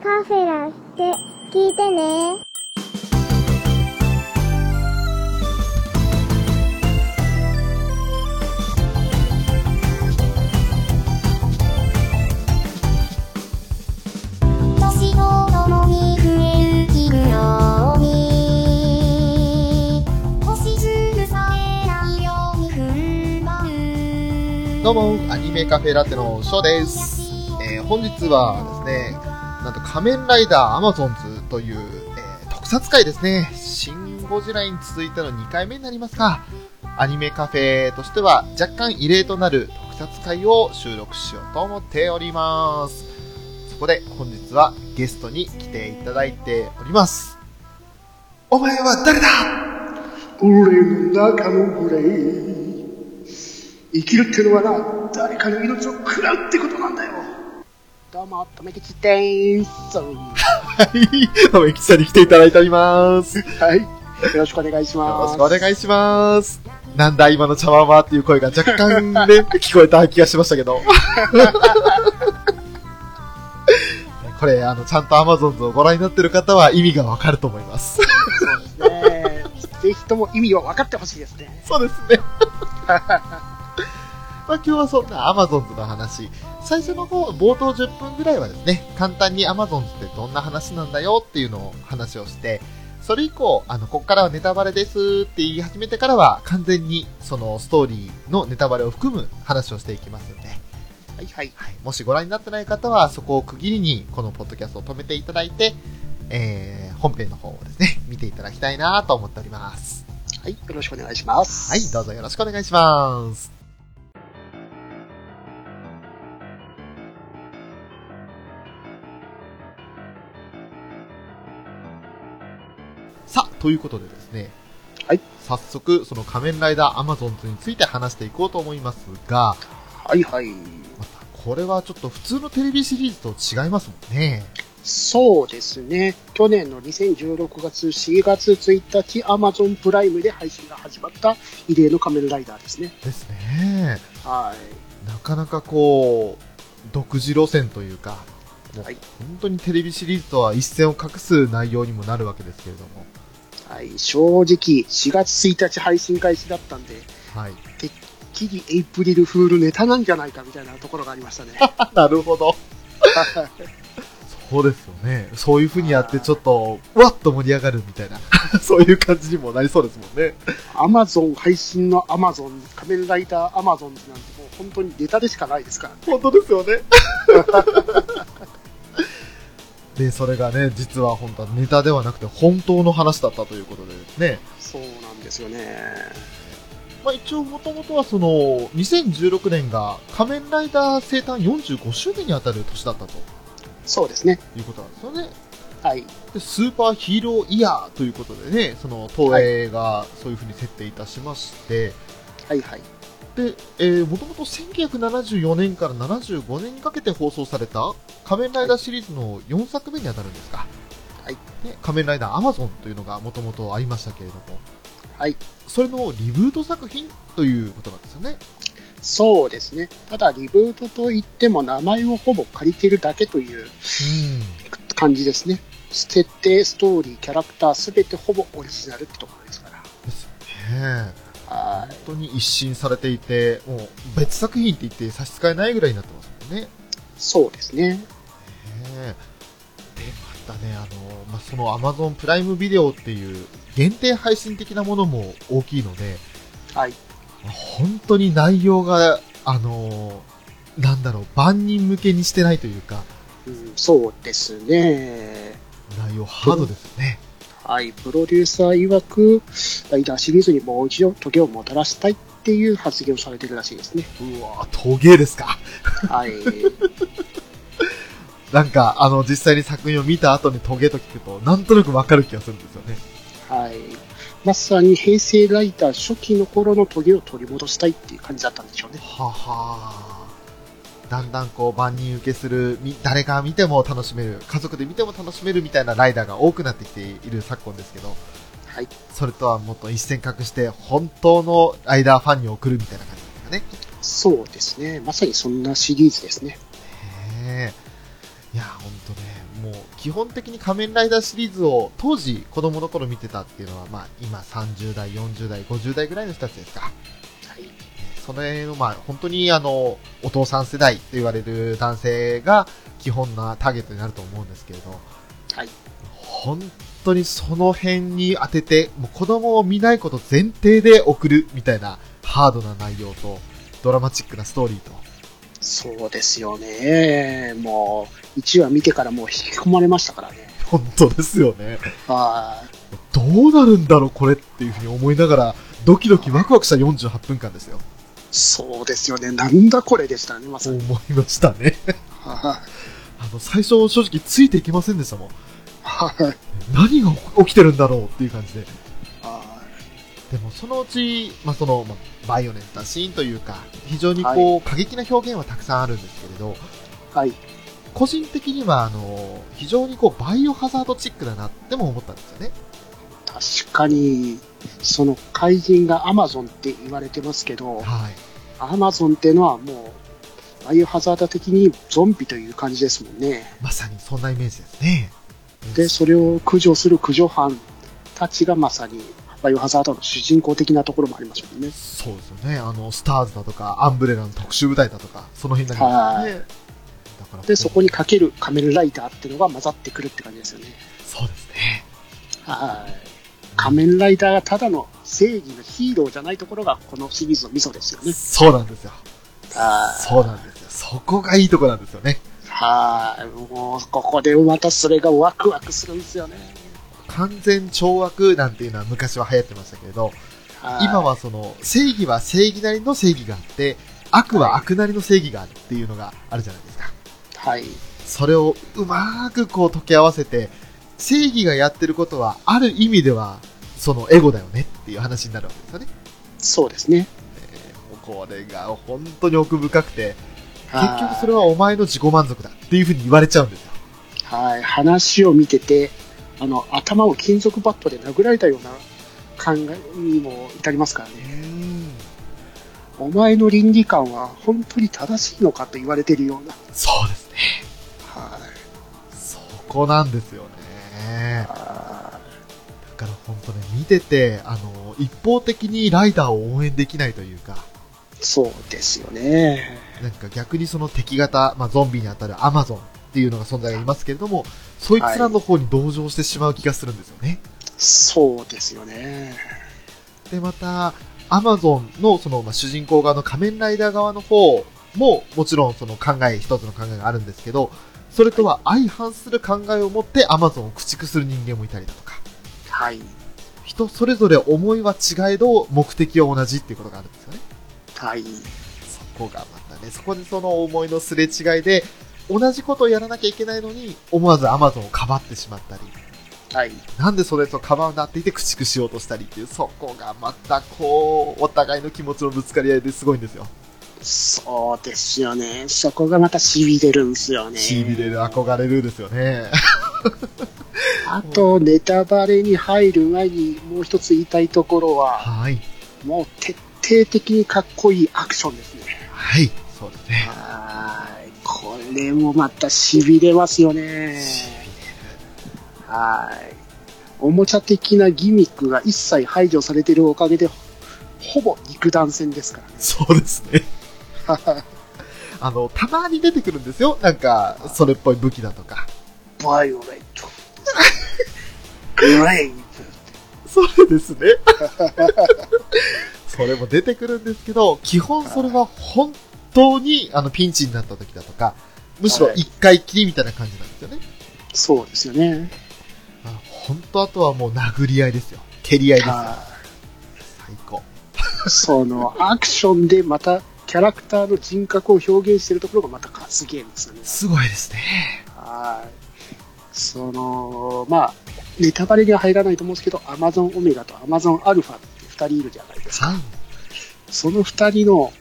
カフェラって聞いてね。どうも、アニメカフェラテのショーです。えー本日はですね、と仮面ライダーアマゾンズという、えー特撮会ですね。シン・ゴジラに続いての2回目になりますが、アニメカフェとしては若干異例となる特撮会を収録しようと思っております。そこで本日はゲストに来ていただいております。お前は誰だ？俺の中の俺生きるってのはな誰かの命を食らうってことなんだよどうもとめきちでーすはい、どうも、エキさんに来ていただいております。よはいよろしくお願いしますろしくお願いします。なんだ今の茶碗はっていう声が若干ね、聞こえた気がしましたけど。これ、あの、ちゃんと Amazon をご覧になってる方は意味がわかると思います。そうですねぜひとも意味を分かってほしいですねそうですね。まあ、今日はそんな Amazon の話。最初の方、冒頭10分ぐらいはですね、簡単に Amazon ってどんな話なんだよっていうのを話をして、それ以降、あの、こっからはネタバレですって言い始めてからは、完全にそのストーリーのネタバレを含む話をしていきますので、はいはい。はい、もしご覧になってない方は、そこを区切りに、このポッドキャストを止めていただいて、えー、本編の方をですね、見ていただきたいなと思っております。はい。よろしくお願いします。はい、どうぞよろしくお願いします。ということでですね。はい。早速、その仮面ライダーアマゾンズについて話していこうと思いますが、はいはいまた、これはちょっと普通のテレビシリーズと違いますもんね。そうですね去年の2016月4月1日 Amazon プライムで配信が始まった異例の仮面ライダーですねですね。はいなかなかこう、独自路線というか、はい本当にテレビシリーズとは一線を画す内容にもなるわけですけれども、はい、正直、4月1日配信開始だったんで、はい。ギリエイプリルフールネタなんじゃないかみたいなところがありましたね。なるほど。そうですよね。そういう風にやってちょっと、わっと盛り上がるみたいな、そういう感じにもなりそうですもんね。アマゾン配信のアマゾン、仮面ライダーアマゾンなんてもう本当にネタでしかないですからね。本当ですよね。で、それがね、実は本当はネタではなくて本当の話だったということでですね。そうなんですよね。まあ一応もともとはその、2016年が仮面ライダー生誕45周年にあたる年だったとそうですね。いうことなんですよね。はい。でスーパーヒーローイヤーということでね、その東映がそういうふうに設定いたしまして、はいはい。で、えー、もともと1974年から75年にかけて放送された仮面ライダーシリーズの4作目に当たるんですか。はい。ね、仮面ライダーアマゾンというのがもともとありましたけれども、はい。それのリブート作品ということなんですよね。そうですね。ただ、リブートといっても名前をほぼ借りてるだけといううん。感じですね。設定、ストーリー、キャラクター、すべてほぼオリジナルってところですから。ですよね。は本当に一新されていて、もう別作品って言って差し支えないぐらいになってますもんね。い。そうですね。ねで、またね、あの、まあ、その Amazon プライムビデオっていう限定配信的なものも大きいので、はい。まあ本当に内容が、あの、なんだろう、万人向けにしてないというか、うん、そうですね。内容ハードですよね。はい。プロデューサー曰く、ライダーシリーズにもう一度時をもたらしたいっていう発言をされてるらしいですね。うわぁ、陶芸ですか？はい。なんか、あの、実際に作品を見た後に陶芸と聞くと、なんとなくわかる気がするんですよね。はい。まさに平成ライダー初期の頃のトゲを取り戻したいっていう感じだったんでしょうね。ははだんだんこう万人受けする、み誰が見ても楽しめる、家族で見ても楽しめるみたいなライダーが多くなってきている昨今ですけど、はい。それとはもっと一線隠して、本当のライダーファンに送るみたいな感じですかね。そうですね。まさにそんなシリーズですね。へえ。いや、ほんとね、もう基本的に仮面ライダーシリーズを当時子供の頃見てたっていうのは、まあ今30代、40代、50代ぐらいの人たちですか。はい。その辺の、まあ本当にあの、お父さん世代と言われる男性が基本なターゲットになると思うんですけれど、はい。本当にその辺に当てて、もう子供を見ないこと前提で送るみたいなハードな内容と、ドラマチックなストーリーと、そうですよね。もう、1話見てからもう引き込まれましたからね。本当ですよね。はどうなるんだろう、これっていうふうに思いながら、ドキドキワクワクした48分間ですよ。い。そうですよね。なんだこれでしたね、まさに。思いましたね。はい。あの、最初正直ついていけませんでしたもん。はい。何が起きてるんだろうっていう感じで。はでもそのうち、まあ、その、まあ、バイオレンスなシーンというか、非常にこう、過激な表現はたくさんあるんですけれど、い。はい。個人的には、あの、非常にこう、バイオハザードチックだなっても思ったんですよね。確かに、その怪人がアマゾンって言われてますけど、はい。アマゾンっていうのはもう、バイオハザード的にゾンビという感じですもんね。まさにそんなイメージですね。で、それを駆除する駆除班たちがまさに、バイオハザードの主人公的なところもありますもんね。そうですよね。あの、スターズだとか、アンブレラの特殊部隊だとか、その辺になりますよね。だからで、そこにかける仮面ライダーっていうのが混ざってくるって感じですよね。そうですね。はい。仮面ライダーがただの正義のヒーローじゃないところがこのシリーズのミソですよね。そうなんですよ。はいそうなんですよ。そこがいいとこなんですよね。はい。もう、ここでまたそれがワクワクするんですよね。完全懲悪なんていうのは昔は流行ってましたけれど、はい今はその、正義は正義なりの正義があって、悪は悪なりの正義があるっていうのがあるじゃないですか。はい。それをうまーくこう溶け合わせて、正義がやってることは、ある意味では、そのエゴだよねっていう話になるわけですよね。そうですね。えーこれが本当に奥深くて、はい結局それはお前の自己満足だっていうふうに言われちゃうんですよ。はい。話を見てて、あの、頭を金属バットで殴られたような考えにも至りますからね。お前の倫理観は本当に正しいのかと言われてるような。そうですね。はい。そこなんですよね。あだから本当ね、見てて、あの、一方的にライダーを応援できないというか、ーそうですよね。なんか逆にその敵型、まあ、ゾンビに当たるアマゾンっていうのが存在がいますけれども、そいつらの方に同情してしまう気がするんですよね。そうですよね。で、また、アマゾンのその、まあ、主人公側の仮面ライダー側の方も、もちろんその考え、一つの考えがあるんですけど、それとは相反する考えを持ってアマゾンを駆逐する人間もいたりだとか、はい。人それぞれ思いは違えど、目的は同じっていうことがあるんですよね。はい。そこがまたね、そこでその思いのすれ違いで、同じことをやらなきゃいけないのに、思わずアマゾンをかばってしまったり、はい。なんでそれとかばうなって言って駆逐しようとしたりっていう、そこがまたこう、お互いの気持ちのぶつかり合いですごいんですよ。そうですよね。そこがまた痺れるんですよね。痺れる、憧れるですよね。あと、ネタバレに入る前にもう一つ言いたいところは、はい。もう徹底的にかっこいいアクションですね。はい。そうですね。はい。これもまた痺れますよね。はい。おもちゃ的なギミックが一切排除されているおかげで、ほぼ肉弾戦ですからね。そうですね。あの、たまに出てくるんですよ。なんか、それっぽい武器だとか。バイオレット。グレイプ。それですね。それも出てくるんですけど、基本それは本当にあのピンチになった時だとか、むしろ一回きりみたいな感じなんですよね。そうですよね。あ本当あとはもう殴り合いですよ。蹴り合いですよ。は最高。い。その、アクションでまた、キャラクターの人格を表現しているところがまたすげえんですよね。すごいですね。はい。その、まあ、ネタバレには入らないと思うんですけど、アマゾンオメガとアマゾンアルファって2人いるじゃないですか。はい。その2人の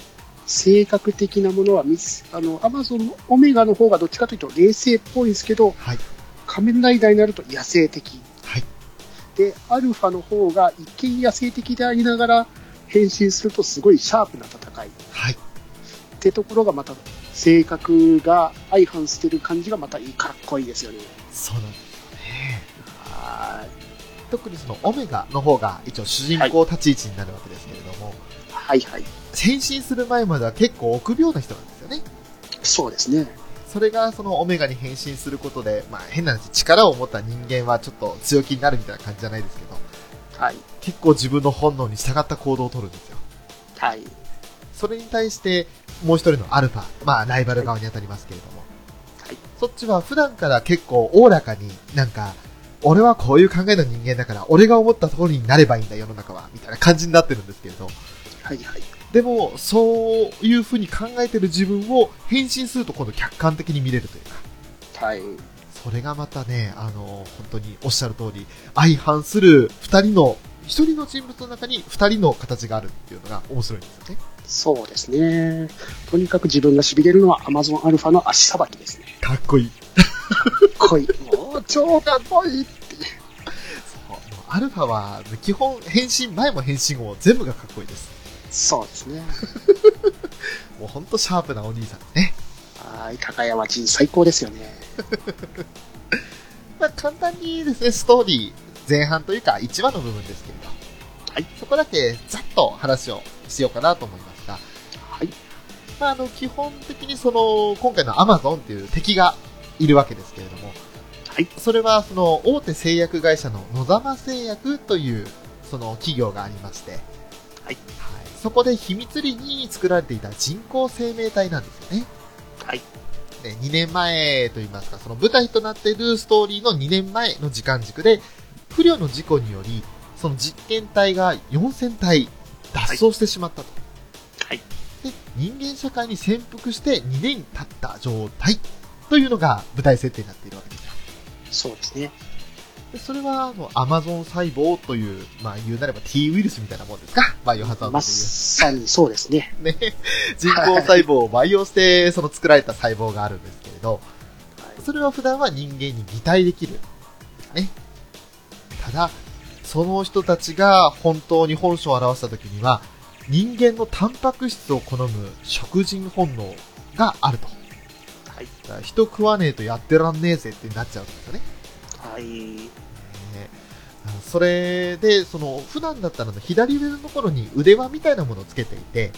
性格的なものはミス、あの、アマゾンオメガの方がどっちかというと冷静っぽいんですけど、はい。仮面ライダーになると野生的。はい。で、アルファの方が一見野生的でありながら、変身するとすごいシャープな戦い。っはい。てところがまた性格が相反してる感じがまたいい、かっこいいですよね。そうなんですよね。は特にそのオメガの方が一応主人公立ち位置になるわけですけれども、いはいはい。変身する前までは結構臆病な人なんですよね。そうですね。それがそのオメガに変身することで、まあ変な話、力を持った人間はちょっと強気になるみたいな感じじゃないですけど、はい。結構自分の本能に従った行動を取るんですよ。はい。それに対して、もう一人のアルファ、まあライバル側に当たりますけれども、はい。そっちは普段から結構おおらかになんか、俺はこういう考えの人間だから、俺が思った通りになればいいんだ世の中は、みたいな感じになってるんですけれど、はいはい。でも、そういう風に考えてる自分を変身すると今度客観的に見れるというか、はい。それがまたね、あの、本当におっしゃる通り、相反する二人の、一人の人物の中に二人の形があるっていうのが面白いんですよね。そうですね。とにかく自分が痺れるのは Amazon アルファの足さばきですね。かっこいい。かっこいい。もう超かっこいいっていう。そうアルファは、基本、変身前も変身後も全部がかっこいいです。そうですね。もうほんとシャープなお兄さんね。はい。高山人最高ですよね。まあ、簡単にですね、ストーリー、前半というか1話の部分ですけれど、はい。そこだけざっと話をしようかなと思います。まあ、あの、基本的にその、今回のアマゾンっていう敵がいるわけですけれども、はい。それはその、大手製薬会社の野沢製薬という、その企業がありまして、はい。そこで秘密裏に作られていた人工生命体なんですよね。はい。で2年前といいますか、その舞台となっているストーリーの2年前の時間軸で、不慮の事故により、その実験体が4000体脱走してしまったと。はい。で、人間社会に潜伏して2年経った状態というのが舞台設定になっているわけですよ。そうですね。でそれは、あの、アマゾン細胞という、まあ言うなれば T ウイルスみたいなもんですか？バイオハザードいう。さにそうですね。ね、人工細胞を培養して、その作られた細胞があるんですけれど、はいそれは普段は人間に擬態できる。ね。ただ、その人たちが本当に本性を表した時には、人間のタンパク質を好む食人本能があると。はい。だから人食わねえとやってらんねえぜってなっちゃうんですよね。はい。ねそれで、その、普段だったら左上のところに腕輪みたいなものをつけていて、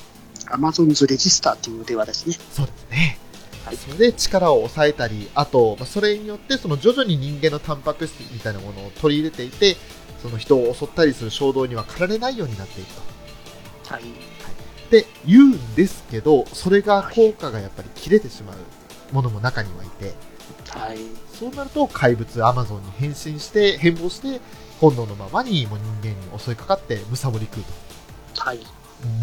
Amazon's レジスターっていう腕輪ですね。そうですね。はいそれで力を抑えたり、あと、まあそれによって、その徐々に人間のタンパク質みたいなものを取り入れていて、その人を襲ったりする衝動には駆られないようになっていくと。はい。で、言うんですけど、それが効果がやっぱり切れてしまうものも中にはいて、はい。そうなると怪物アマゾンに変身して、変貌して、本能のままにもう人間に襲いかかって、むさぼり食うはい。と。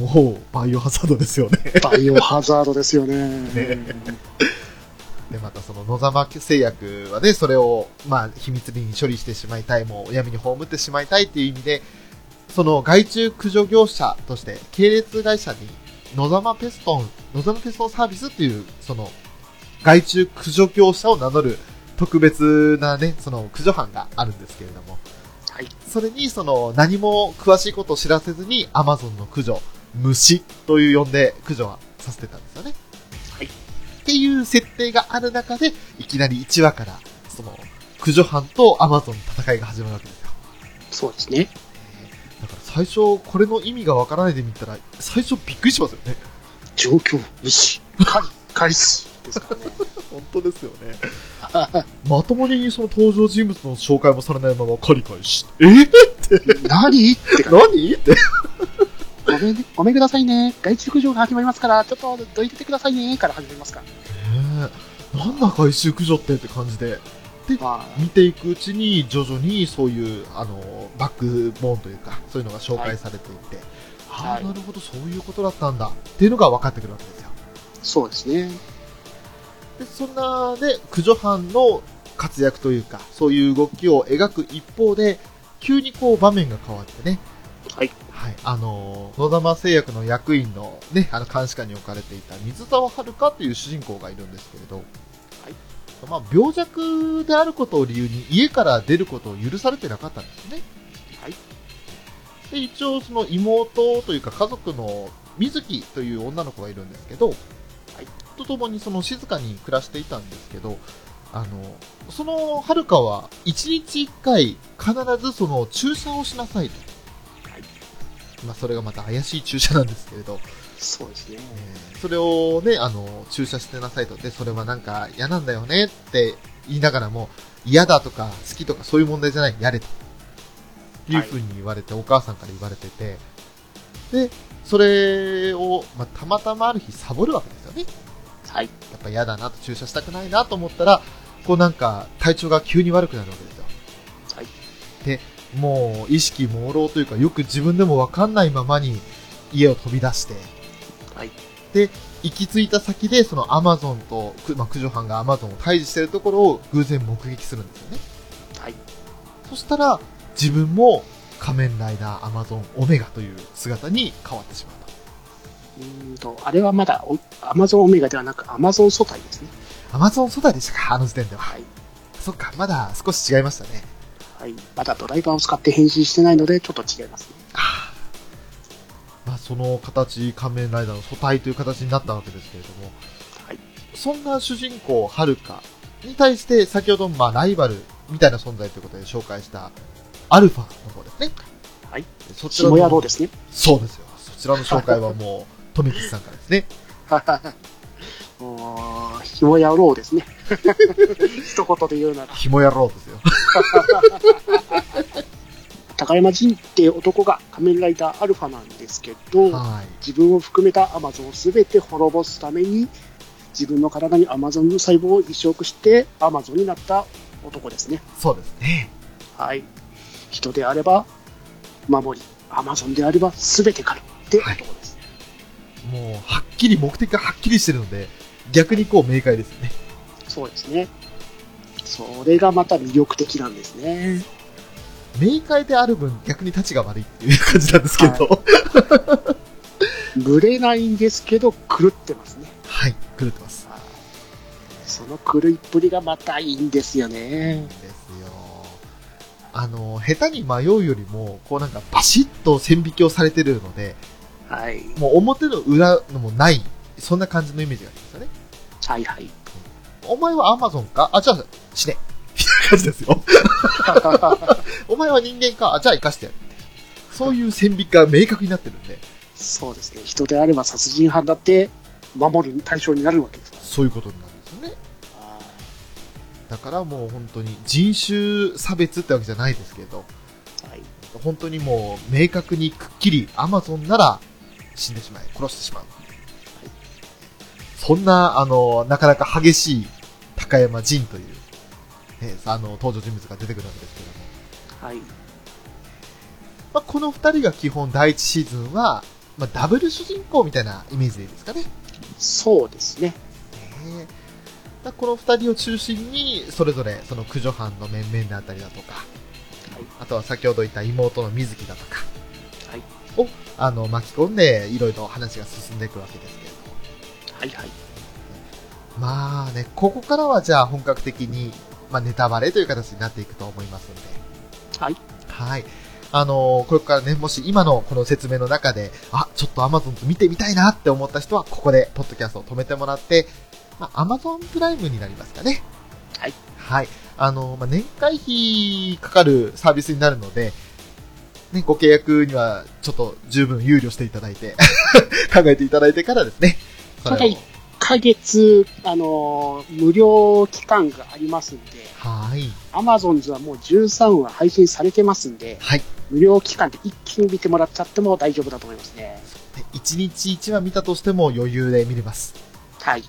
もう、バイオハザードですよね。バイオハザードですよね。で、またその野沢製薬はね、それを、まあ、秘密裏に処理してしまいたい、もう闇に葬ってしまいたいっていう意味で、その害虫駆除業者として、系列会社に野沢ペストン、野沢ペストンサービスっていう、その、害虫駆除業者を名乗る特別なね、その駆除班があるんですけれども、はい。それにその何も詳しいことを知らせずに Amazon の駆除、虫という呼んで駆除はさせてたんですよね。はい。っていう設定がある中で、いきなり1話から、その、駆除班と Amazon の戦いが始まるわけですよ。そうですね。最初、これの意味がわからないで見たら、最初びっくりしますよね。状況、虫、カリ、カリスですからね。本当ですよね。まともにその登場人物の紹介もされないままカリカリし、え？何？って感 何？って。じ。ごめんね、ごめんくださいね。外虫駆除が始まりますから、ちょっとどいててくださいね。から始まりますから。ねえなんだ回収駆除って？って感じで、ま見ていくうちに徐々にそういう、あの、バックボーンというか、そういうのが紹介されていって、ああ、はいなるほど、そういうことだったんだっていうのが分かってくるわけですよ。あ、そうですね。で、そんなね、駆除班の活躍というか、そういう動きを描く一方で、急にこう場面が変わってね、はい。はい、あの野玉製薬の役員のね、あの監視下に置かれていた水沢遥という主人公がいるんですけれど、まあ、病弱であることを理由に家から出ることを許されてなかったんですね。はい。で、一応その妹というか家族の水木という女の子がいるんですけど、と共にその静かに暮らしていたんですけど、あの、そのはるかは1日1回必ずその注射をしなさいと。はいまあそれがまた怪しい注射なんですけれど、そうですね。えーそれをね、あの、注射してなさいと。で、それはなんか嫌なんだよねって言いながらも、嫌だとか好きとかそういう問題じゃない、やれと。いうふうに言われて、お母さんから言われてて、で、それを、まあ、たまたまある日サボるわけですよね。はい。やっぱ嫌だなと注射したくないなと思ったら、こうなんか体調が急に悪くなるわけですよ。はい。もう意識朦朧というか、よく自分でもわかんないままに家を飛び出して、はい。で、行き着いた先で、そのアマゾンと、くまあ、駆除班がアマゾンを退治してるところを偶然目撃するんですよね。はい。そしたら、自分も仮面ライダーアマゾンオメガという姿に変わってしまうと。うーんと、あれはまだおアマゾンオメガではなくアマゾン素体ですね。アマゾン初代でしたか？あの時点では。はい。そっか、まだ少し違いましたね。はい。まだドライバーを使って変身してないので、ちょっと違いますね。あーまあ、その形、仮面ライダーの素体という形になったわけですけれども、はい。そんな主人公、はるかに対して、先ほど、まあ、ライバルみたいな存在ということで紹介した、アルファの方ですね。はい。そちらの下野郎ですね。そうですよ。そちらの紹介はもう、富吉さんからですね。もう、ひも野郎ですね。一言で言うなら。ひもやろうですよ。高山仁って男が仮面ライダーアルファなんですけど、はい。自分を含めたアマゾンを全て滅ぼすために、自分の体にアマゾンの細胞を移植してアマゾンになった男ですね。そうですね。はい。人であれば守り、アマゾンであれば全て狩るって男です。もう、はっきり、目的がはっきりしてるので、逆にこう、明快ですよね。そうですね。それがまた魅力的なんですね。明快である分、逆に立ちが悪いっていう感じなんですけど。ぶれないんですけど狂ってますね。はい、狂ってます。その狂いっぷりがまたいいんですよね。ですよ。あの、下手に迷うよりも、こうなんかバシッと線引きをされてるので、はい。もう表の裏のもない、そんな感じのイメージがありますよね。はいはい。お前はアマゾンか？あ、じゃあ、死ね。な感じですよ。お前は人間か？あ、じゃあ生かしてやる。そういう線引きが明確になってるんで、そうですね。人であれば殺人犯だって守る対象になるわけですから。そういうことになるんですよね。だからもう本当に人種差別ってわけじゃないですけど、はい。本当にもう明確にくっきりアマゾンなら死んでしまえ、殺してしまう。そんな、あの、なかなか激しい高山仁という、ね、あの、登場人物が出てくるわけですけども、はい。まあ、この二人が基本第一シーズンは、まあ、ダブル主人公みたいなイメージでいいですかね。そうですね。ねだこの二人を中心に、それぞれその駆除班の面々であったりだとか、はい。あとは先ほど言った妹の水木だとか、はい。を、あの、巻き込んで、いろいろ話が進んでいくわけですけれども。はいはい。まあね、ここからはじゃあ本格的に、まあネタバレという形になっていくと思いますので。はい。はい。あのこれからね、もし今のこの説明の中で、あ、ちょっと Amazon と見てみたいなって思った人は、ここで、ポッドキャストを止めてもらって、まあ、Amazon プライムになりますかね。はい。はい。あのまあ、年会費かかるサービスになるので、ね、ご契約にはちょっと十分憂慮していただいて、考えていただいてからですね。それをただ1ヶ月、あのー無料期間がありますんで、はい。Amazon はもう13話配信されてますんで、はい。無料期間で一気に見てもらっちゃっても大丈夫だと思いますね。で1日1話見たとしても余裕で見れます。はい。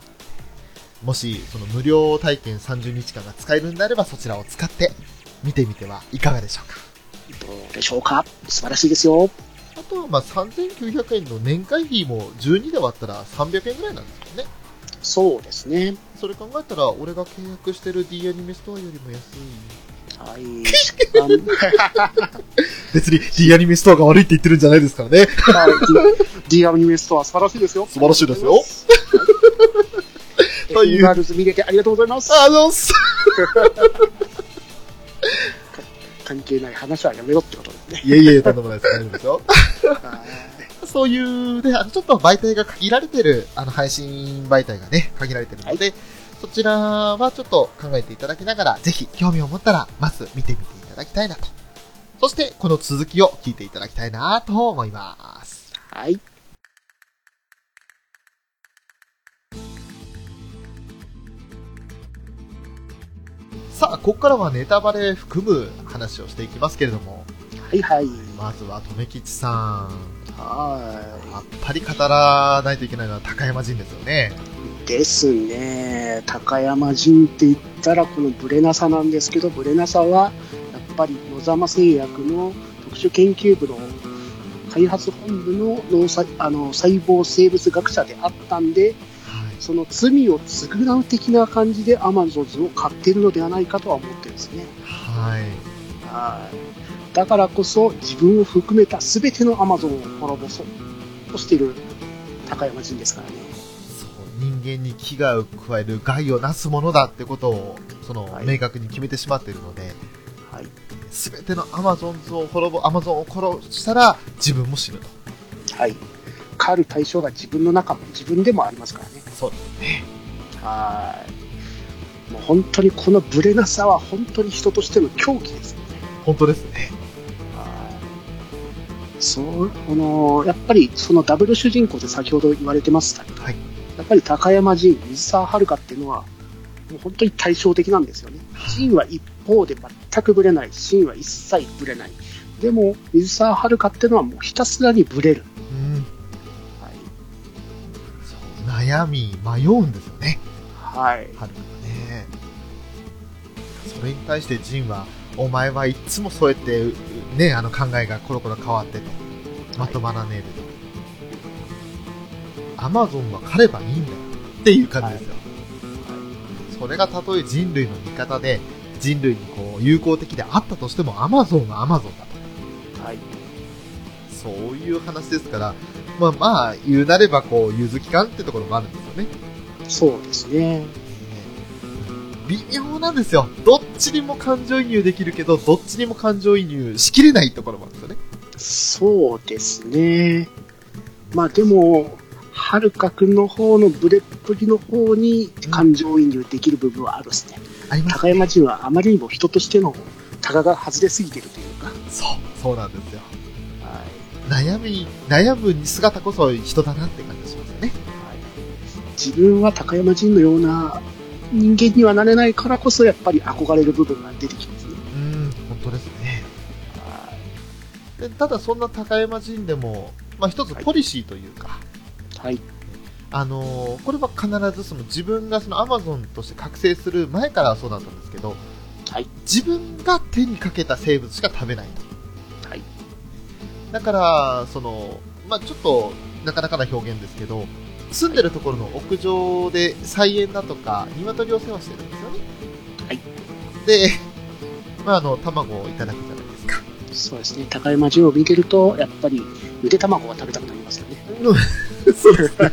もし、その無料体験30日間が使えるんであれば、そちらを使って見てみてはいかがでしょうか。どうでしょうか？素晴らしいですよ。あとは、まあ、3900円の年会費も12で割ったら300円ぐらいなんですよね。そうですね。それ考えたら、俺が契約してる D アニメストアよりも安い。はい。別に D アニメストアが悪いって言ってるんじゃないですからね。はい D アニメストア素晴らしいですよ。素晴らしいですよとといういう。ガールズ見れてありがとうございます。あのす、関係ない話はやめろってことですね。いえいえ、とんでもないです。大丈夫ですよ。はいそういうね、あの、ちょっと媒体が限られてる、あの、配信媒体がね、限られてるので、そちらはちょっと考えていただきながら、ぜひ興味を持ったら、まず見てみていただきたいなと。そして、この続きを聞いていただきたいなと思います。はい。さあ、ここからはネタバレ含む話をしていきますけれども、はいはい。まずは、とめきちさん。はやっぱり語らないといけないのは高山人ですよね。い。ですね。高山人って言ったらこのブレナサなんですけど、ブレナサはやっぱり野沢製薬の特殊研究部の開発本部の脳細あの細胞生物学者であったんで、はい。その罪を償う的な感じでアマゾンズを買っているのではないかとは思ってるんですね。はい。はい。だからこそ自分を含めた全てのアマゾンを滅ぼそうとしている高山人ですからね。そう、人間に危害を加える害をなすものだってことを、その、はい明確に決めてしまっているので、はい。すべてのアマゾンズを滅ぼ、アマゾンを殺したら自分も死ぬと。はい。狩る対象が自分の中も自分でもありますからね。そうですね。はい。もう本当にこのブレなさは本当に人としての狂気ですよね。本当ですね。はい。そう、この、やっぱりそのダブル主人公で先ほど言われてましたけど、はいやっぱり高山仁、水沢遥っていうのは、もう本当に対照的なんですよね。仁は一方で全くブレない。真は一切ブレない。でも、水沢遥っていうのはもうひたすらにブレる。うん。はい。そう、悩み、迷うんですよね。はい。はね。それに対してジンは、お前はいつもそうやって、うね、あの考えがコロコロ変わってと。まとまらねえでと。アマゾンは狩ればいいんだよ。っていう感じですよ。それがたとえ人類の味方で、人類にこう、友好的であったとしても、アマゾンはアマゾンだと。はい。そういう話ですから、まあまあ、言うなればこう、融通機関ってところもあるんですよね。そうですね。微妙なんですよ。どっちにも感情移入できるけど、どっちにも感情移入しきれないところもあるんですよね。そうですね。まあでも、はるかくんの方のブレっぷりの方に感情移入できる部分はあるですね。あります高山人はあまりにも人としてのタガが外れすぎてるというか、そう、そうなんですよ。はい悩み、悩む姿こそ人だなって感じがしますよね。自分は高山人のような人間にはなれないからこそやっぱり憧れる部分が出てきますね。うん、本当ですね。はでただそんな高山人でも、まあ一つポリシーというか、い。はい。あのーこれは必ずその自分がそのアマゾンとして覚醒する前からはそうだったんですけど、はい自分が手にかけた生物しか食べないと。はい。だから、その、まあちょっと、なかなかな表現ですけど、住んでるところの屋上で菜園だとか、鶏を世話してるんですよね。はい。で、まああの、卵をいただくじゃないですか。そうですね。高山人を見てると、やっぱりゆで卵が食べたくなりますよね。そうですね。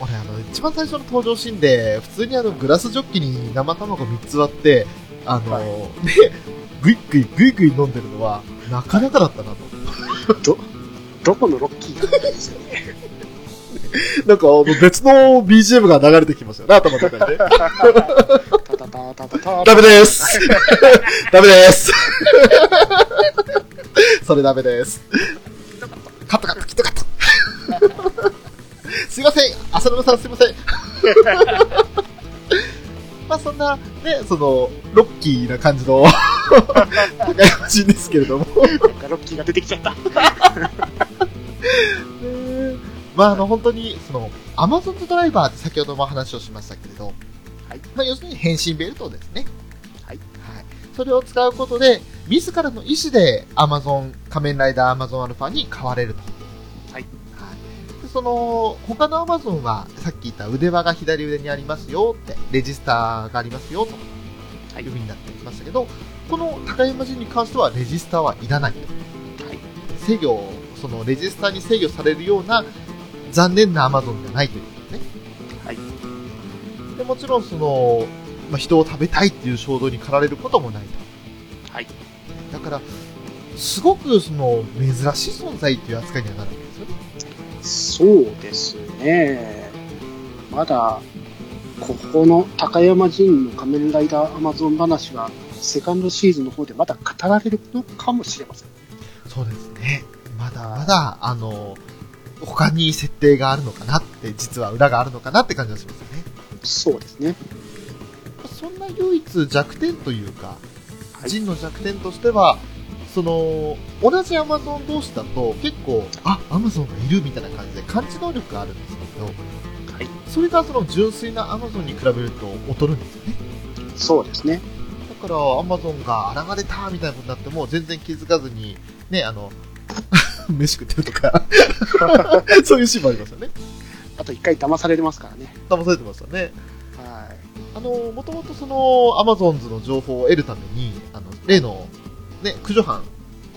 俺、あの、一番最初の登場シーンで、普通にあの、グラスジョッキに生卵3つ割って、あの、はいで、ぐいぐいぐいぐい飲んでるのは、なかなかだったなと。ど、どこのロッキーなんですよね。なんか、別の BGM が流れてきましたよね、頭の中にね。ダメです ダメです それダメです。カットカット、きっとカットすいません浅沼さんすいませんまあそんな、ね、その、ロッキーな感じの、高山人ですけれども。なんかロッキーが出てきちゃった。まああの本当に、その、アマゾンズドライバーって先ほども話をしましたけれど、はいまあ要するに変身ベルトですね。はい。はい。それを使うことで、自らの意思でアマゾン、仮面ライダーアマゾンアルファに変われると。はい。でその、他のアマゾンは、さっき言った腕輪が左腕にありますよって、レジスターがありますよと、はいいう風になってきましたけど、この高山人に関してはレジスターはいらないと。はい。制御、そのレジスターに制御されるような残念なアマゾンじゃないということね。はい。でもちろんその、まあ、人を食べたいっていう衝動に駆られることもないと。はい。だから、すごくその珍しい存在っていう扱いにはなるわけですよそうですね。まだ、ここの高山陣の仮面ライダーアマゾン話は、セカンドシーズンの方でまだ語られるのかもしれません。そうですね。まだまだ、あの、他に設定があるのかなって、実は裏があるのかなって感じがしますよね。そうですね。そんな唯一弱点というか、はいジンの弱点としては、その、同じアマゾン同士だと結構、あ、アマゾンがいるみたいな感じで感知能力があるんですけど、はい。それがその純粋なアマゾンに比べると劣るんですよね。そうですね。だから、アマゾンが現れたみたいなことになっても、全然気づかずに、ね、あの、飯食ってるとか、そういうシーンもありますよね。あと一回騙されてますからね。騙されてましたね。はい。あの、もともとその、アマゾンズの情報を得るために、あの、例の、ね、駆除班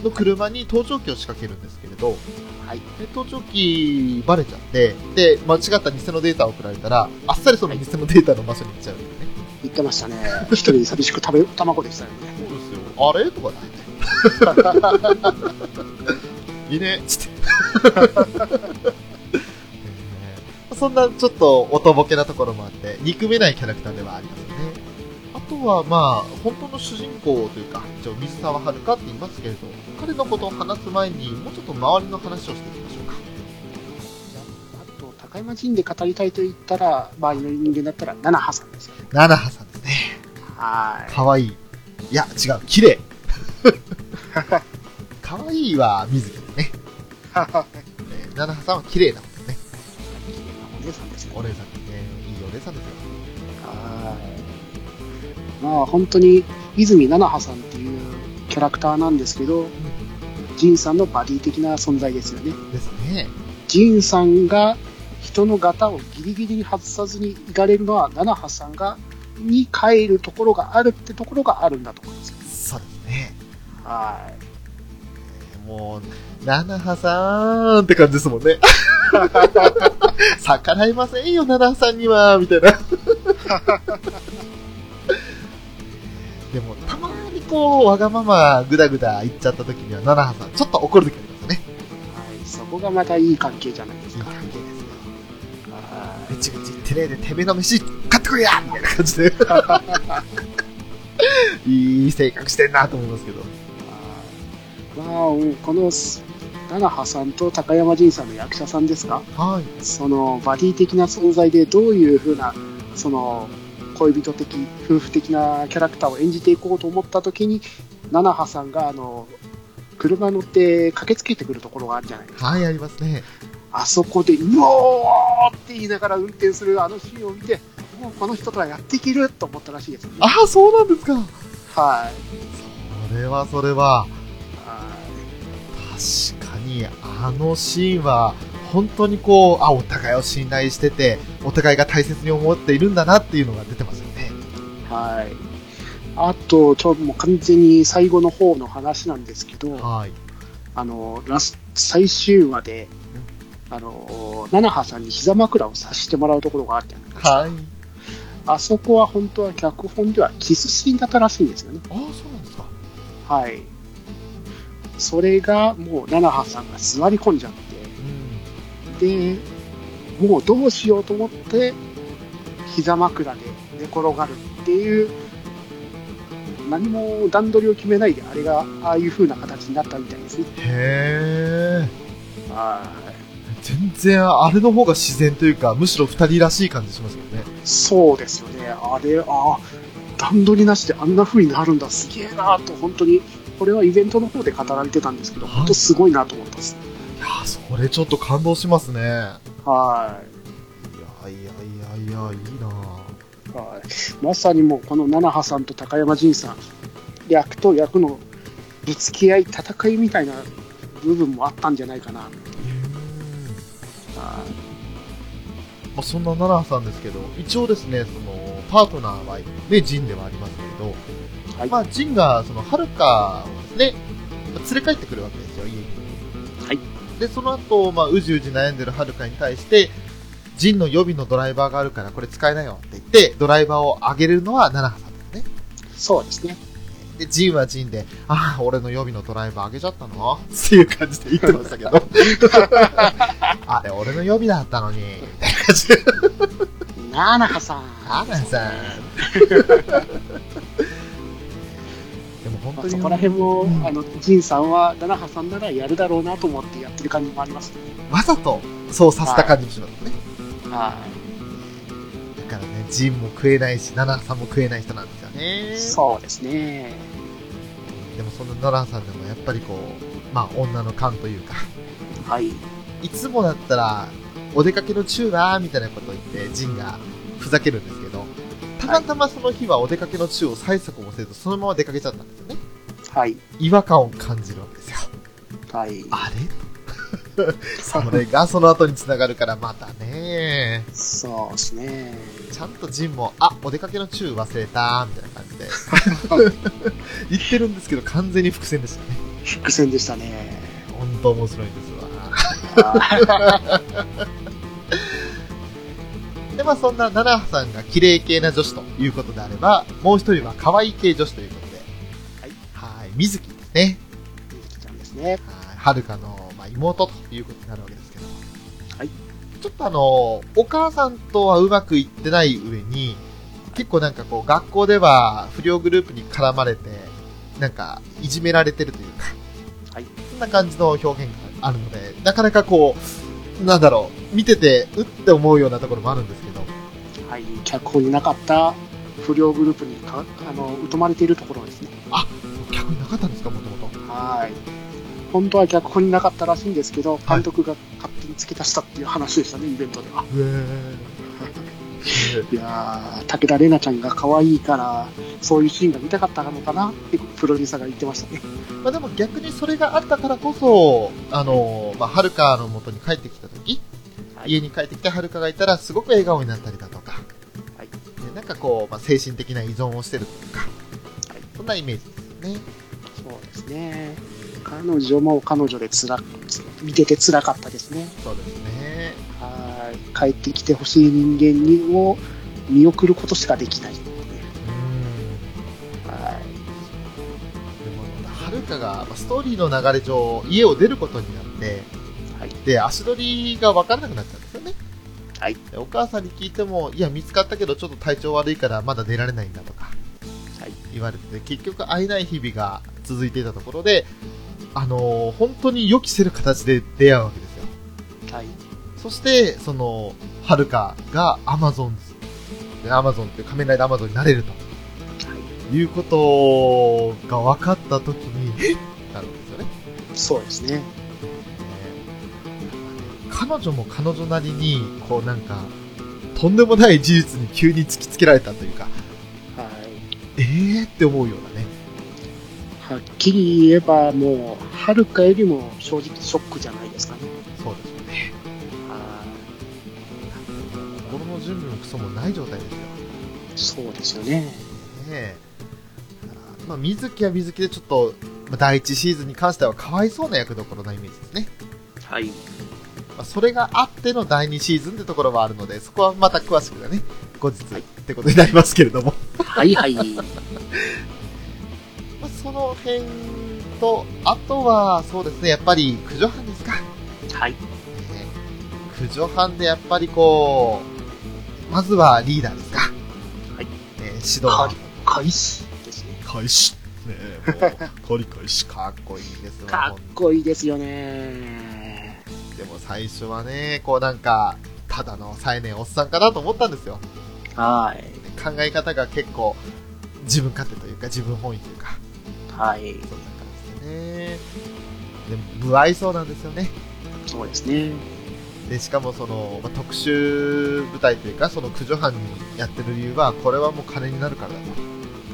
の車に盗聴器を仕掛けるんですけれど、はい。で盗聴器バレちゃって、で、間違った偽のデータを送られたら、あっさりその偽のデータの場所に行っちゃうんだよね。言ってましたね。一人で寂しく食べ、卵でしたよね。そうですよ。あれ？とか言って。いいね、つって。え ーそんなちょっとおとぼけなところもあって、憎めないキャラクターではありますね。あとは、まあ、本当の主人公というか、一応水沢遥って言いますけれど、彼のことを話す前に、もうちょっと周りの話をしていきましょうか。あと、高山陣で語りたいと言ったら、周りの人間だったら、七波さんですよ。ナナハさんですね。はかわいい。いや、違う、綺麗。かわいいは水木ね。い。えー、ナナハさんは綺麗な方ですね。お姉さんですよ。お姉さんね。いいお姉さんですよ。はい。まあ、本当に、泉七葉さんっていうキャラクターなんですけど、ジンさんのバディ的な存在ですよね。ですね。ジンさんが人のガタをギリギリに外さずにいられるのは、七葉さんが、に帰るところがあるってところがあるんだと思うんですよ。そうですね。はい。えーもう、ナナハさんって感じですもんね。逆らえませんよ、ナナハさんには、みたいな。でも、たまにこう、わがままぐだぐだ言っちゃった時には、ナナハさん、ちょっと怒る時ありますね。はい。そこがまたいい関係じゃないですか。いい関係ですよ。はぐちぐちてねえで、てめえの飯買ってこいやみたいな感じで。いい性格してんなと思いますけど。い。まあ、この、七葉さんと高山仁さんの役者さんですか？はい。そのバディ的な存在でどういうふうなその恋人的夫婦的なキャラクターを演じていこうと思った時に七葉さんがあの車乗って駆けつけてくるところがあるじゃないですか？はい、ありますね。あそこでうおーって言いながら運転するあのシーンを見てもうこの人とはやっていけると思ったらしいですよねああ、そうなんですか。はいそれは、それは。はい確かに、あのシーンは、本当にこう、あ、お互いを信頼してて、お互いが大切に思っているんだなっていうのが出てますよね。はいあとちょもう完全に最後の方の話なんですけど、はい。あの、ラス、最終話で、あの、七葉さんに膝枕をさしてもらうところがあるじゃないですか。はい。あそこは本当は脚本ではキスシーンだったらしいんですよね。ああ、そうなんですか。はい。それがもう七葉さんが座り込んじゃっうん。て、で、もうどうしようと思って、膝枕で寝転がるっていう、何も段取りを決めないで、あれがああいう風な形になったみたいですね。へえ。はい。全然、あれの方が自然というか、むしろ二人らしい感じしますよね。そうですよね。あれ、ああ、段取りなしであんな風になるんだ、すげえなと、本当に、これはイベントの方で語られてたんですけど、はい。本当すごいなと思ったです。いやー、それちょっと感動しますね。い。やはい。い。やい。やい。や、い。い。なぁい。はい。まさにもう、この七葉さんと高山仁さん、役と役のぶつけ合い、戦い。みたい。な部分もあったんじゃない。かな。はまあ、そんな奈良さんですけど、一応ですね、その、パートナーは、ね、ジンではありますけれど、はいまあ、ジンが、その、はるかをね、まあ連れ帰ってくるわけですよ、家に。はい。で、その後、まあ、うじうじ悩んでるはるかに対して、ジンの予備のドライバーがあるから、これ使えないよって言って、ドライバーを上げるのは奈良さんですね。い。そうですね。で、ジンはジンで、ああ、俺の予備のドライバーあげちゃったのっていう感じで言ってましたけど。あれ、俺の予備だったのに、みたいな感じで。ななはさん。本当に。まあそこら辺も、うんあの、ジンさんは、ナナハさんならやるだろうなと思ってやってる感じもありますね。わざとそうさせた感じもしますね。はだからね、ジンも食えないし、ナナさんも食えない人なんですよね。い。そうですね。でもそのナナさんでもやっぱりこう、まあ女の勘というか、はい。いつもだったら、お出かけの中だみたいなことを言って、ジンがふざけるんですけど、たまたまその日はお出かけの中を催促もせず、そのまま出かけちゃったんですよね。はい。違和感を感じるわけですよ。はい。あれ？それがその後に繋がるからまたね、そうですね。ちゃんとジンも、あ、お出かけの中忘れたみたいな感じで、言ってるんですけど完全に伏線でしたね。伏線でしたね。本当面白いんですわ。で、まあそんなナナハさんが綺麗系な女子ということであれば、もう一人は可愛い系女子ということで、はい。はい、水木ですね。みずきちゃんですね。はい、はるかの、まあ、妹ということになるわけですけど。はい。ちょっとあの、お母さんとはうまくいってない上に、結構なんかこう、学校では不良グループに絡まれて、なんか、いじめられてるというか、はい。そんな感じの表現があるので、なかなかこう、なんだろう、見てて、うって思うようなところもあるんですけど、はい。脚本になかった不良グループにか、あの、疎まれているところですね。逆になかったんですか、もともと。はい。本当は脚本になかったらしいんですけど、監督が勝手に付け足したっていう話でしたね、イベントでは。うえいやー、武田玲奈ちゃんが可愛いから、そういうシーンが見たかったのかなってプロデューサーが言ってましたね。まあでも逆にそれがあったからこそ、あの、まあ、はるかの元に帰ってきた時、はい家に帰ってきてはるかがいたらすごく笑顔になったりだとか、はいでなんかこう、まあ、精神的な依存をしてるとか、はいそんなイメージですね。そうですね。彼女も彼女でつら、見てて辛かったですね。そうですね。はい。帰ってきてほしい人間にを見送ることしかできない。うはん。でも、はるかが、まあストーリーの流れ上、家を出ることになって、はいで、足取りが分からなくなっちゃうんですよね。はいでお母さんに聞いても、いや、見つかったけど、ちょっと体調悪いから、まだ出られないんだとか、はい言われてて、結局会えない日々が続いていたところで、あのー本当に予期せぬ形で出会うわけですよ。い。はい。そして、その、はるかがアマゾンズ、アマゾンっていう仮面ライダーアマゾンになれるはい。ということが分かった時に、えっ？なるんですよね。そうですね。彼女も彼女なりに、こうなんか、とんでもない事実に急に突きつけられたというか、はい。えーって思うようなね。はっきり言えば、もう、はるかよりも正直ショックじゃないですかね。心の準備もクソもない状態ですよ。い。そうですよね。ねえ。まあ、水木は水木でちょっと、まあ第一シーズンに関してはかわいそうな役どころなイメージですね。はい。まあ、それがあっての第2シーズンってところはあるので、そこはまた詳しくね、後日ってことになりますけれども。はいはい。まあ、その辺と、あとは、そうですね、やっぱり、駆除班ですか。はい。ね駆除班でやっぱりこう、まずはリーダーですか。はい。えー指導。開始ですね。開始。ねえ、もう、取り返しかっこいいですわかっこいいですよね。でも最初はね、こうなんか、ただの冴えねえおっさんかなと思ったんですよ。はい。考え方が結構、自分勝手というか、自分本位というか、はい。そんな感じでね。でも、不愛想なんですよね。そうですね。で、しかもその、まあ、特殊部隊というか、その駆除班にやってる理由は、これはもう金になるからだと。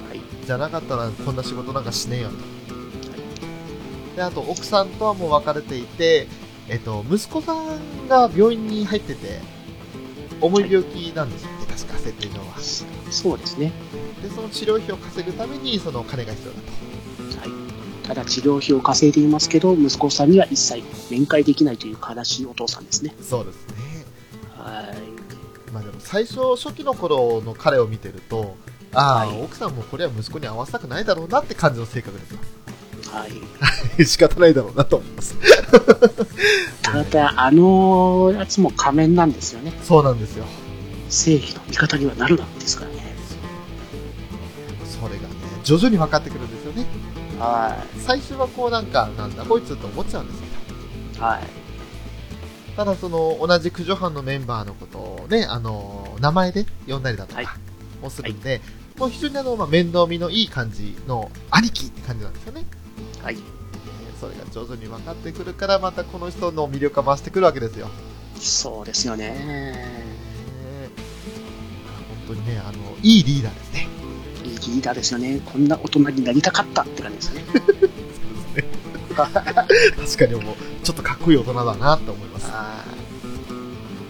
はい。じゃなかったら、こんな仕事なんかしねえよと。で、あと、奥さんとはもう別れていて、えっと、息子さんが病院に入ってて、重い病気なんですよね、確か、設定上は。そうですね。で、その治療費を稼ぐために、その金が必要だと。はい。ただ治療費を稼いでいますけど、息子さんには一切面会できないという悲しいお父さんですね。そうですね。はい。まあでも最初、初期の頃の彼を見てると、ああ、はい奥さんもこれは息子に合わせたくないだろうなって感じの性格ですよ。はい。仕方ないだろうなと思います。ただ、あのやつも仮面なんですよね。そうなんですよ。正義の味方にはなるなんですからね。それがね、徐々に分かってくるんですは最初はこうなんか、なんだこいつと思っちゃうんですけど。い。はい。ただその、同じ駆除班のメンバーのことをね、あの、名前で呼んだりだとはいか、もするんで、もう非常にあの、まあ、面倒見のいい感じの兄貴って感じなんですよね。はい。えーそれが徐々に分かってくるから、またこの人の魅力が増してくるわけですよ。そうですよね。えー本当にね、あの、いいリーダーですね。いいリーダーですよね。こんな大人になりたかったって感じですよね。確かにもう、ちょっとかっこいい大人だなと思います。あ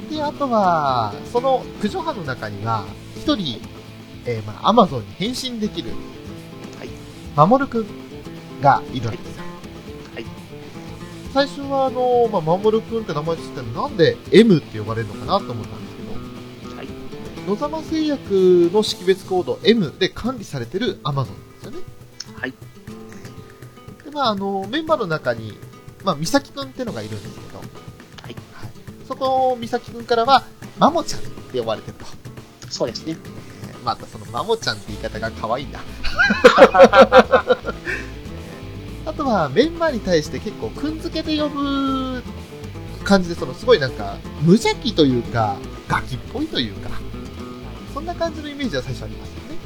で、あとは、その駆除班の中には、一人、えー、まあ、アマゾンに変身できる、はい。マモルくんがいるわけですよ。はい。最初は、あの、まあ、マモルくんって名前ついてなんで M って呼ばれるのかなと思ったんです。野様製薬の識別コード M で管理されてるアマゾンですよね。はい。で、まあ、あの、メンバーの中に、まあ、美咲くんってのがいるんですけど、はい。そこ、美咲くんからは、マモちゃんって呼ばれてると。そうですね。えーまたそのマモちゃんって言い方が可愛いんだ。あとはメンバーに対して結構くんづけで呼ぶ感じで、そのすごいなんか無邪気というか、ガキっぽいというか、そんな感じのイメージは最初ありますよね。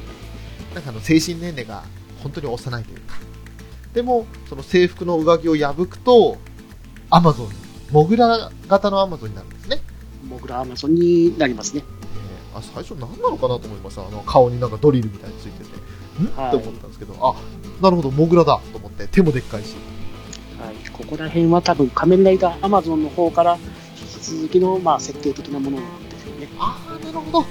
なんかあの精神年齢が本当に幼いというか。でも、その制服の上着を破くと、アマゾン、モグラ型のアマゾンになるんですね。モグラアマゾンになりますね。えーあ最初何なのかなと思いましたあの顔になんかドリルみたいについててん、はいって思ったんですけどあなるほどモグラだと思って手もでっかいしはい。ここら辺は多分仮面ライダーアマゾンの方から引き続きの、まあ、設定的なものなんですよね。ああなるほど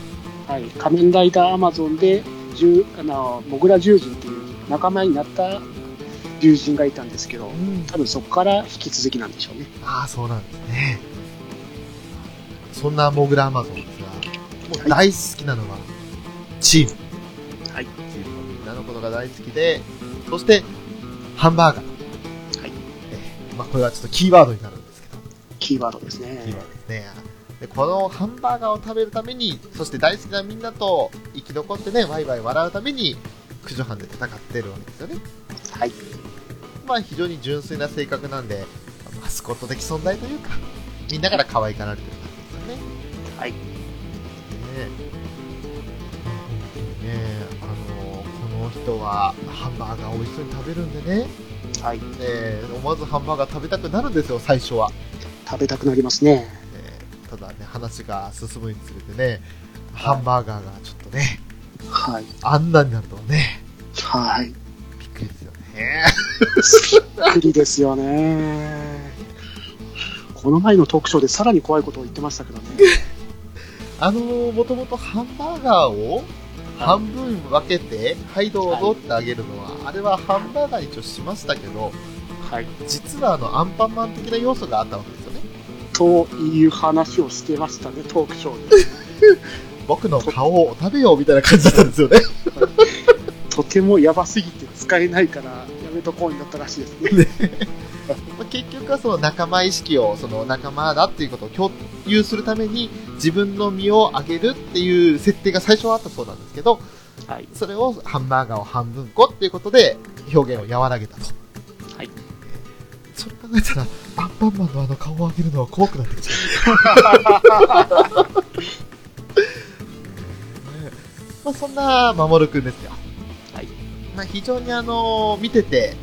はい。仮面ライダーアマゾンで、獣あの、モグラ獣人っていう仲間になった獣人がいたんですけど、うん多分そこから引き続きなんでしょうね。ああそうなんですねそんなモグラアマゾンですがもう大好きなのはチームはい。チームのみんなのことが大好きでそしてハンバーガーはい。えーまあ、これはちょっとキーワードになるんですけどキーワードですキーワーね。ドですね。でこのハンバーガーを食べるために、そして大好きなみんなと生き残ってね、ワイワイ笑うために、駆除班で戦ってるわけですよね。はい。まあ非常に純粋な性格なんで、マスコット的存在というか、みんなから可愛がられてる感じですよね。はい。ねねあの、この人はハンバーガーを美味しそうに食べるんでね、はい。で思わずハンバーガー食べたくなるんですよ、最初は。食べたくなりますね。えーただね、話が進むにつれてね、ハンバーガーがちょっとね、はい。あんなになるとはね、はい。びっくりですよね。びっくりですよね。この前のトークショーでさらに怖いことを言ってましたけどね。あのー、もともとハンバーガーを半分分けて、はいどうぞってあげるのは、あれはハンバーガーに一応しましたけど、はい。実はあの、アンパンマン的な要素があったわけですよね。という話をしてましたね、トークショーで。僕の顔を食べようみたいな感じだったんですよね。とてもやばすぎて使えないから、やめとこうになったらしいですね。まあ結局はその仲間意識を、その仲間だっていうことを共有するために、自分の身をあげるっていう設定が最初はあったそうなんですけど、はい。それをハンバーガーを半分こっていうことで表現を和らげたと。はい。それ考えたら、アンパンマンのあの顔を上げるのは怖くなってきちゃう。まあそんな守くんですよ。はい。まあ非常にあの見てて、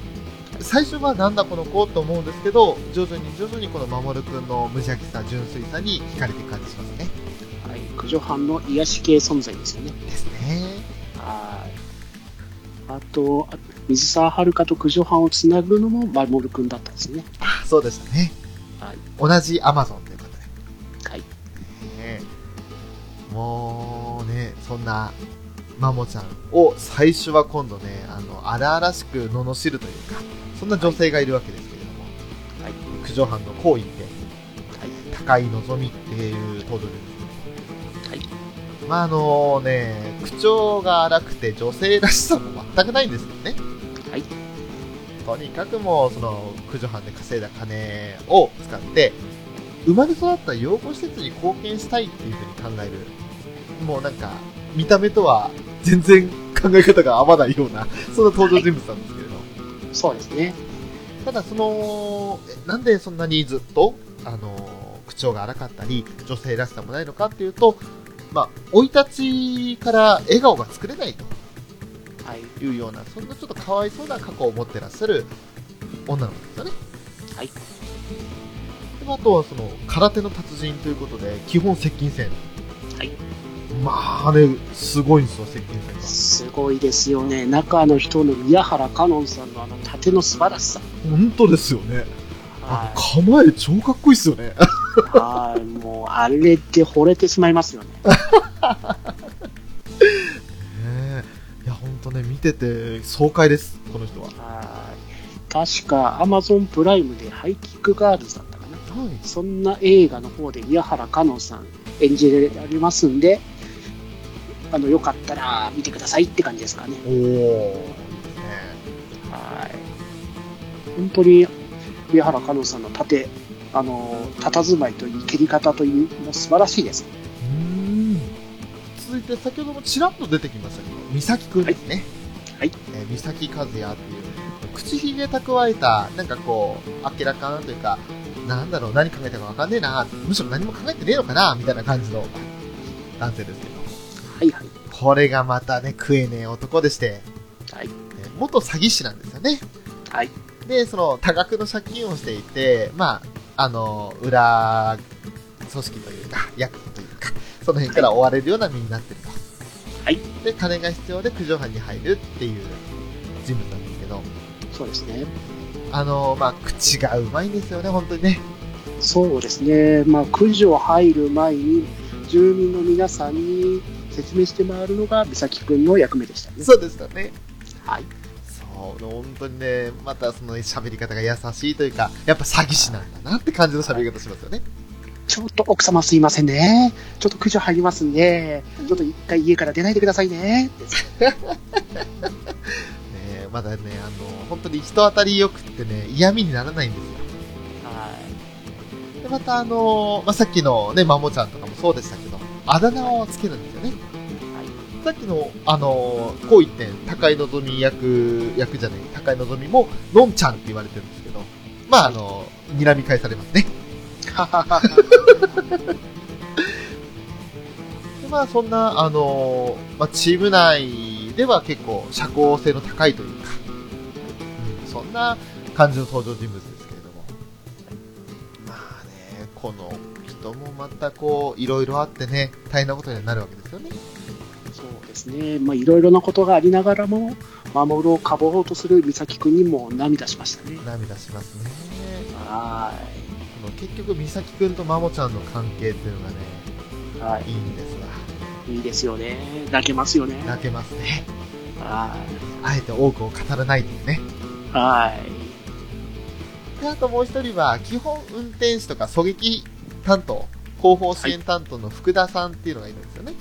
最初はなんだこの子と思うんですけど、徐々に徐々にこの守くんの無邪気さ、純粋さに惹かれていく感じしますね。はい。駆除班の癒し系存在ですよね。ですね。はい。あと、あ水沢遥と駆除班をつなぐのもマモル君だったんですね。あそうでしたね。はい。同じアマゾンということで。はい。ねもうね、そんな、マモちゃんを最初は今度ね、あの、荒々しく罵るというか、そんな女性がいるわけですけれども、はい。九条藩の行為って、はい。高い望みっていう登場ですはい。けど、まああのね、口調が荒くて女性らしさも全くないんですけどね。はい。とにかくもう、その、駆除班で稼いだ金を使って、生まれ育った養護施設に貢献したいっていうふうに考える。もうなんか、見た目とは全然考え方が合わないような、そんな登場人物なんですけれど。そうですね。ただその、えなんでそんなにずっと、あの、口調が荒かったり、女性らしさもないのかっていうと、まあ、生い立ちから笑顔が作れないとはい。いうような、そんなちょっとかわいそうな過去を持ってらっしゃる女の子ですよね。はい。であとはその、空手の達人ということで、基本接近戦。はい。まあね、すごいんですよ、接近戦が。すごいですよね。中の人の宮原香音さんのあの盾の素晴らしさ。本当ですよね。あはの構え超かっこいいっすよね。い。はい。もう、あれで惚れてしまいますよね。ねえいや、本当ね、見てて爽快です、この人は。はい。確か、アマゾンプライムでハイキックガールズだったかな。はい。そんな映画の方で宮原華音さん演じられますんで、あの、よかったら見てくださいって感じですかね。お。はい。本当に宮原香音さんの盾、あの、佇まいといい、蹴り方といい、もう素晴らしいです。うーん。続いて、先ほどもちらっと出てきましたけど、美咲くんですね。はい。えー美咲和也っていう、口ひげ蓄えた、なんかこう、明らかなというか、なんだろう、何考えたかわかんねえな、むしろ何も考えてねえのかな、みたいな感じの男性ですけど。はいはい。これがまたね、食えねえ男でして、はい。えー元詐欺師なんですよね。はい。で、その多額の借金をしていて、まあ、あの、裏組織というか、役というか、その辺から追われるような身になってると。はい。で、金が必要で駆除班に入るっていう人物なんですけど、そうですね。あの、まあ、口がうまいんですよね、本当にね。そうですね。まあ、駆除入る前に、住民の皆さんに説明して回るのが美咲くんの役目でしたね。そうでしたね。はい。本当にね、またその喋り方が優しいというか、やっぱ詐欺師なんだなって感じの喋り方しますよね。ちょっと奥様すいませんね。ちょっと駆除入りますんで、ちょっと一回家から出ないでくださいね。ねまだね、あの、本当に人当たり良くってね、嫌味にならないんですよ。はい。で、またあの、まあ、さっきのね、マモちゃんとかもそうでしたけど、あだ名をつけるんですよね。さっきの、あの、こう一点、高井のぞみ役、役じゃない、高井のぞみも、のんちゃんって言われてるんですけど、まあ、あの、睨み返されますね。でまあ、そんな、あの、まあ、チーム内では結構社交性の高いというか、うん、そんな感じの登場人物ですけれども。まあね、この人もまたこう、いろいろあってね、大変なことになるわけですよね。そうですね。まあ、いろいろなことがありながらも、守ろう、かぼうとする美咲くんにも涙しましたね。涙しますね。はこの結局、美咲くんとマモちゃんの関係っていうのがね、い。はいいんですわ。い。いいですよね。泣けますよね。泣けますね。はあえて多くを語らないというね。い。はい。で、あともう一人は、基本運転手とか狙撃担当、後方支援担当の福田さんっていうのがいるんですよね。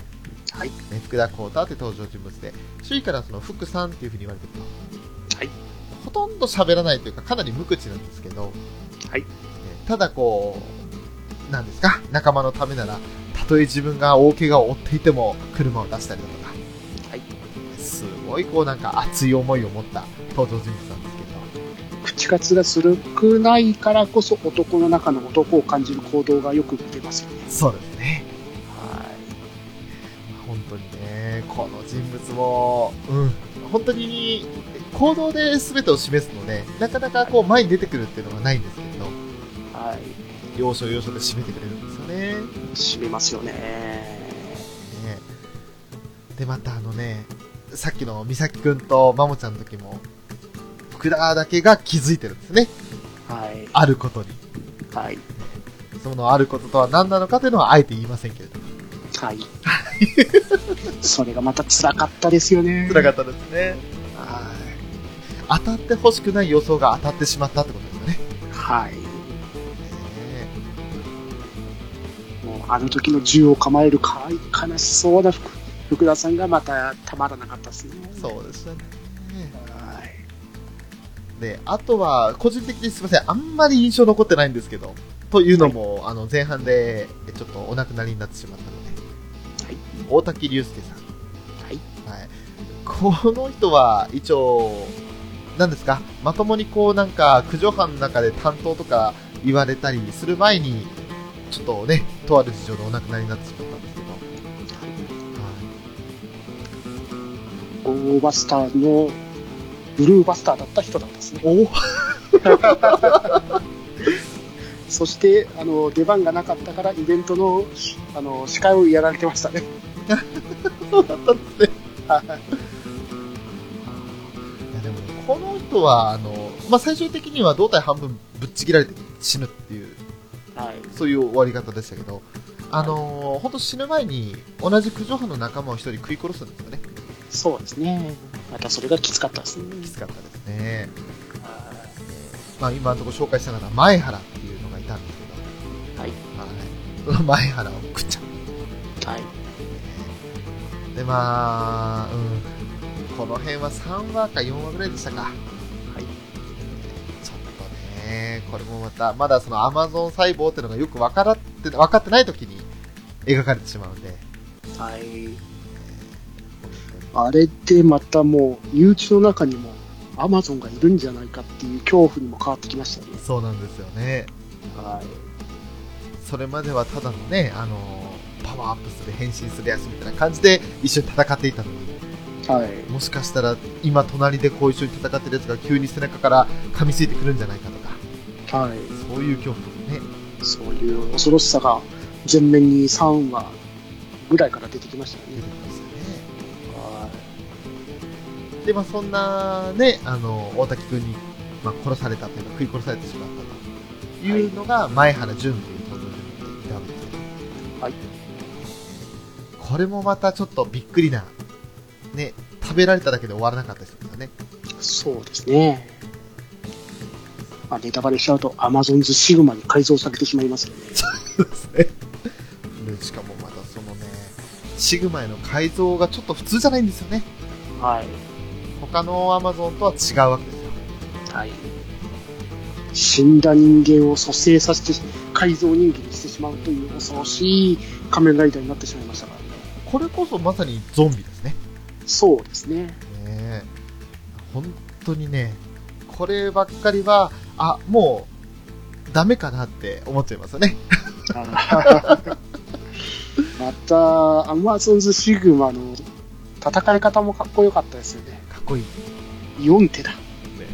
はい。ね福田光太って登場人物で、周囲からその福さんっていう風に言われてると。はい。ほとんど喋らないというか、かなり無口なんですけど、はいねただこう、なんですか、仲間のためなら、たとえ自分が大怪我を負っていても、車を出したりだとか、はい。すごいこうなんか熱い思いを持った登場人物なんですけど、口数がするくないからこそ男の中の男を感じる行動がよく出ますよね。そうですね、この人物も、うん、本当に行動で全てを示すので、なかなかこう前に出てくるっていうのはないんですけれど、い。はい。要所要所で締めてくれるんですよね。締めますよね。ねで、またあのね、さっきの美咲くんとマモちゃんの時も、福田だけが気づいてるんですね。はい。あることに。はい。そのあることとは何なのかというのはあえて言いませんけれども。はい。それがまた辛かったですよね。辛かったですね。はい。当たってほしくない予想が当たってしまったってことですよね。はい。ねもうあの時の銃を構えるか悲しそうな福福田さんがまたたまらなかったですね。そうでしたね。はい。で、あとは、個人的にすみません、あんまり印象残ってないんですけど、というのも、あの、前半で、ちょっとお亡くなりになってしまったの。大滝隆介さん。はい。はい。この人は、一応、何ですか、まともにこう、なんか、九条藩の中で担当とか言われたりする前に、ちょっとね、とある事情でお亡くなりになってしまったんですけど、ゴーバスターのブルーバスターだった人だったんですね。おそして、あの、出番がなかったから、イベントの、あの、司会をやられてましたね。やでもこの人はあの、まあ、最終的には胴体半分ぶっちぎられて死ぬっていうはい。そういう終わり方でしたけど、あの本当死ぬ前に同じ九条藩の仲間を一人食い殺すんですよねそうですね。またそれがきつかったですね。きつかったですね、まあ、今のところ紹介したのが前原っていうのがいたんですけど、はい。はい、その前原を食っちゃうはい。でまあ、うん、この辺は3話か4話ぐらいでしたかはい。ちょっとね、これもまた、まだそのアマゾン細胞っていうのがよく分からって、分かってない時に描かれてしまうんで、はい。あれでまたもう、身内の中にも、アマゾンがいるんじゃないかっていう恐怖にも変わってきましたね。そうなんですよね。はい。それまではただのね、あの、パワーアップする、変身するやつみたいな感じで一緒に戦っていたのに、はい。もしかしたら今隣でこう一緒に戦ってるやつが急に背中から噛みついてくるんじゃないかとか、はい。そういう恐怖ね。そういう恐ろしさが前面に3話ぐらいから出てきましたよね出て。きますよね。はで、まあそんなね、あの、大滝君に、まあ、殺されたというか、食い殺されてしまったというのが、前原淳という登場人物でいたわけですよ。はい。これもまたちょっとびっくりな、ね、食べられただけで終わらなかった人ですよね。い。そうですね。まあ、ネタバレしちゃうと、アマゾンズシグマに改造されてしまいますよね。そうですね。で、しかもまたそのね、シグマへの改造がちょっと普通じゃないんですよね。はい。他のアマゾンとは違うわけですよ。はい。死んだ人間を蘇生させて、改造人間にしてしまうという恐ろしい仮面ライダーになってしまいましたからね。これこそまさにゾンビですね。そうですね。ねえ本当にね、こればっかりは、あ、もう、ダメかなって思っちゃいますよね。また、アマゾンズシグマの戦い方もかっこよかったですよね。かっこいい。ね4手だ。え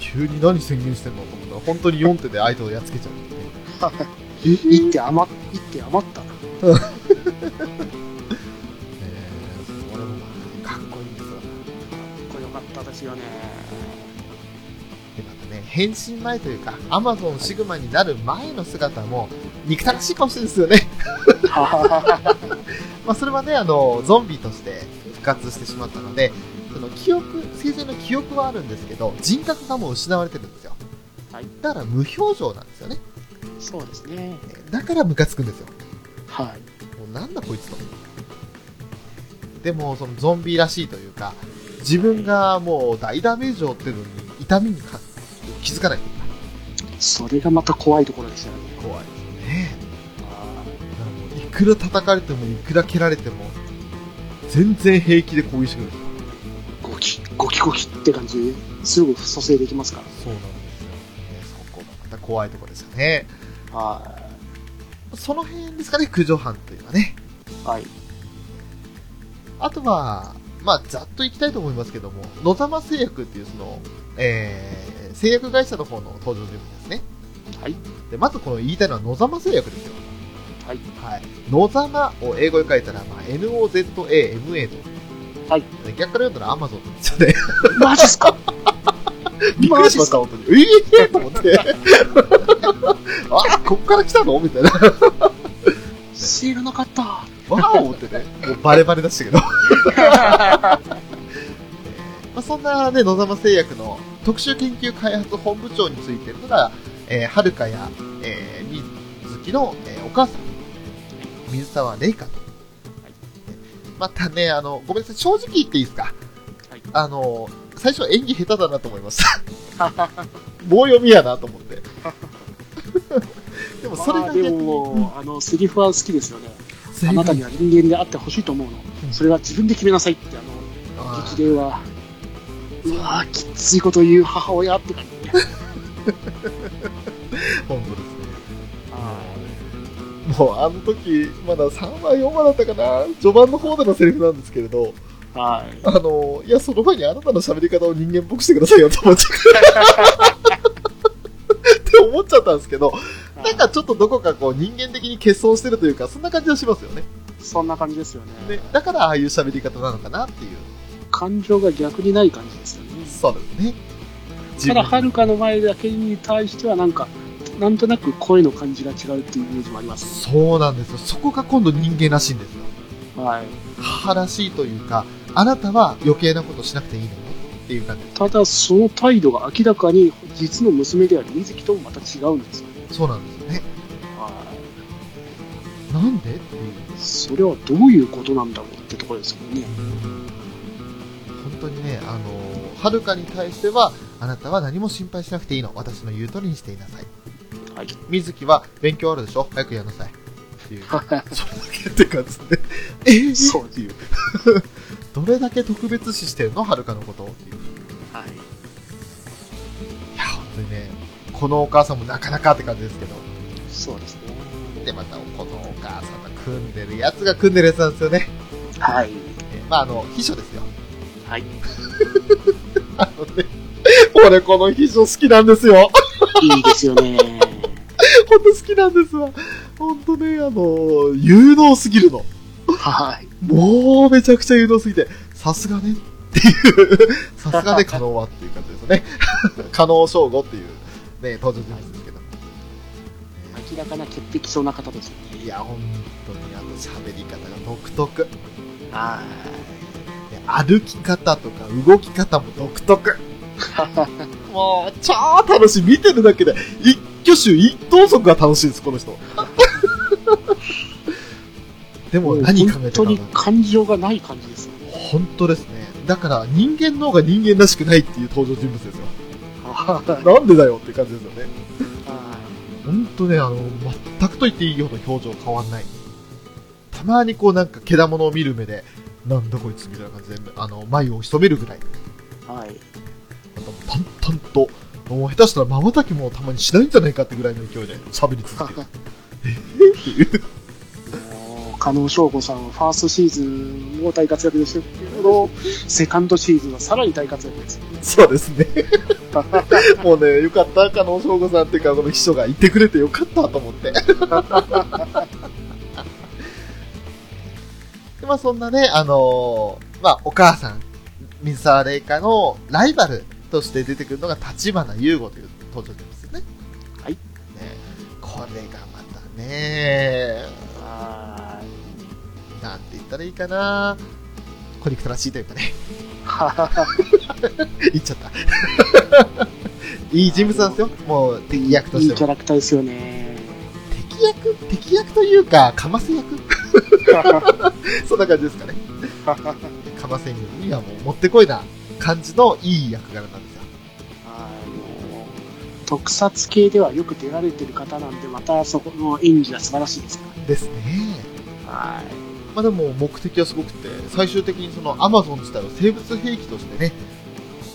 急に何宣言してんのと思ったら、本当に4手で相手をやっつけちゃうっていうね。え1手余っ、一手余ったな。ですよね。で、またね、変身前というか、アマゾンシグマになる前の姿も、憎たらしい顔してるんですよね。まあ、それはね、あの、ゾンビとして復活してしまったので、その記憶、生前の記憶はあるんですけど、人格がもう失われてるんですよ。はいだから無表情なんですよね。そうですね。だからムカつくんですよ。はい。もうなんだこいつと。でも、そのゾンビらしいというか、自分がもう大ダメージを負ってるのに、痛みにか気づかないそれがまた怖いところですよね。怖いですね。いくら叩かれても、いくら蹴られても、全然平気で攻撃してくる。ゴキ、ゴキゴキって感じですぐ蘇生できますかそうなんですよ。ね、そこがまた怖いところですよね。ら。はその辺ですかね、駆除班というのはね。い。はい。あとは、まあ、ざっといきたいと思いますけども、野沢製薬っていうその、えー、製薬会社の方の登場人物ですね。はい。で、まずこの言いたいのは野沢製薬ですよ。はい。はい。野沢を英語で書いたら、まあ、NOZAMA と。はい。逆から読んだら Amazon なんですよね。マジっすか？びっくりしました、本当に。ええー、と思って。あ、こっから来たの？みたいな。知らなかった。わーおってね、もうバレバレでしたけど。まあ、そんなね、野沢製薬の特殊研究開発本部長についてるのが、えー、はるかや、えー、みずきの、えーお母さん。水沢玲香と。またね、あの、ごめんなさい、正直言っていいですか？はいあの、最初演技下手だなと思いました。棒読みやなと思って。でもそれまあでが逆に、も、あの、セリフは好きですよね。あなたには人間であってほしいと思うの。うんそれは自分で決めなさいって、あの、激励は、うわぁ、きついこと言う母親って感じね。本当ですね。あもうあの時、まだ3話、4話だったかな、序盤の方でのセリフなんですけれど、ーはい。あの、いや、その前にあなたの喋り方を人間っぽくしてくださいよと思っちゃう。って思っちゃったんですけど、なんかちょっとどこかこう人間的に欠損してるというか、そんな感じはしますよね。そんな感じですよね。でだからああいう喋り方なのかなっていう。感情が逆にない感じですよね。そうですね。自ただ、分はるかの前だけに対しては、なんか、なんとなく声の感じが違うっていうイメージもあります。そうなんですよ。そこが今度人間らしいんですよ。はい。母らしいというか、あなたは余計なことしなくていいのよっていう感じ。ただ、その態度が明らかに、実の娘である水木ともまた違うんですよね。そうなんですなんで？っていう。い。それはどういうことなんだろうってところですよね。本当にね、あのはるかに対しては、あなたは何も心配しなくていいの。私の言う通りにしていなさい。はい。水木は勉強あるでしょ？早くやんなさい。っていう。それだけって感じで。えー、そうっていう。どれだけ特別視してるの？はるかのことっていう。はい。いや、本当にね、このお母さんもなかなかって感じですけど。そうですね。で、また、このお母さんが組んでるやつが組んでるやつなんですよね。はい。えーまあ、あの、秘書ですよ。はい。あのね、俺この秘書好きなんですよ。いいですよね。本当好きなんですわ。本当ね、あの、有能すぎるの。はい。もうめちゃくちゃ有能すぎて、さすがねっていう、さすがね、可能はっていう感じですよね。可能称号っていう、ね、登場人物ですけど。明らかな潔癖そうな方ですよね。いや、本当にあと喋り方が独特。はで歩き方とか動き方も独特。い。もう、超楽しい。見てるだけで、一挙手一投足が楽しいです、この人。でも何考えて本当に感情がない感じですよね。本当ですね。だから人間の方が人間らしくないっていう登場人物ですよ。はい。なんでだよって感じですよね。は本当ね、あの、全くと言っていいような表情変わんない。たまにこうなんか、けだものを見る目で、なんだこいつみたいな感じで、あの、眉を潜めるぐらい。い。はい。淡々と、もう下手したら瞬きもたまにしないんじゃないかってぐらいの勢いで喋り続ける。えーっていう。加納翔吾さんはファーストシーズンも大活躍でしたけど、セカンドシーズンはさらに大活躍です。そうですね。もうね、よかった、加納翔吾さんっていうか、この秘書がいてくれてよかったと思って。でまあそんなね、あのーまあお母さん、水沢玲香のライバルとして出てくるのが立花優吾という登場人物ですね。はいね。これがまたね、はなんて言ったらいいかな。コリクトらしいというかね。言っちゃった。いい人物なんですよ。もう敵役とい。いいキャ。ラクターですよね。敵役敵役というか、かませ役？そんな感じですかね。かませんよにはもうもってこいな感じのいい役柄なんですよ。特撮系ではよく出られてる方なんで、またそこの演技が素晴らしいですかですね。ら。はい。まあでも目的はすごくて、最終的にそのアマゾン自体を生物兵器としてね、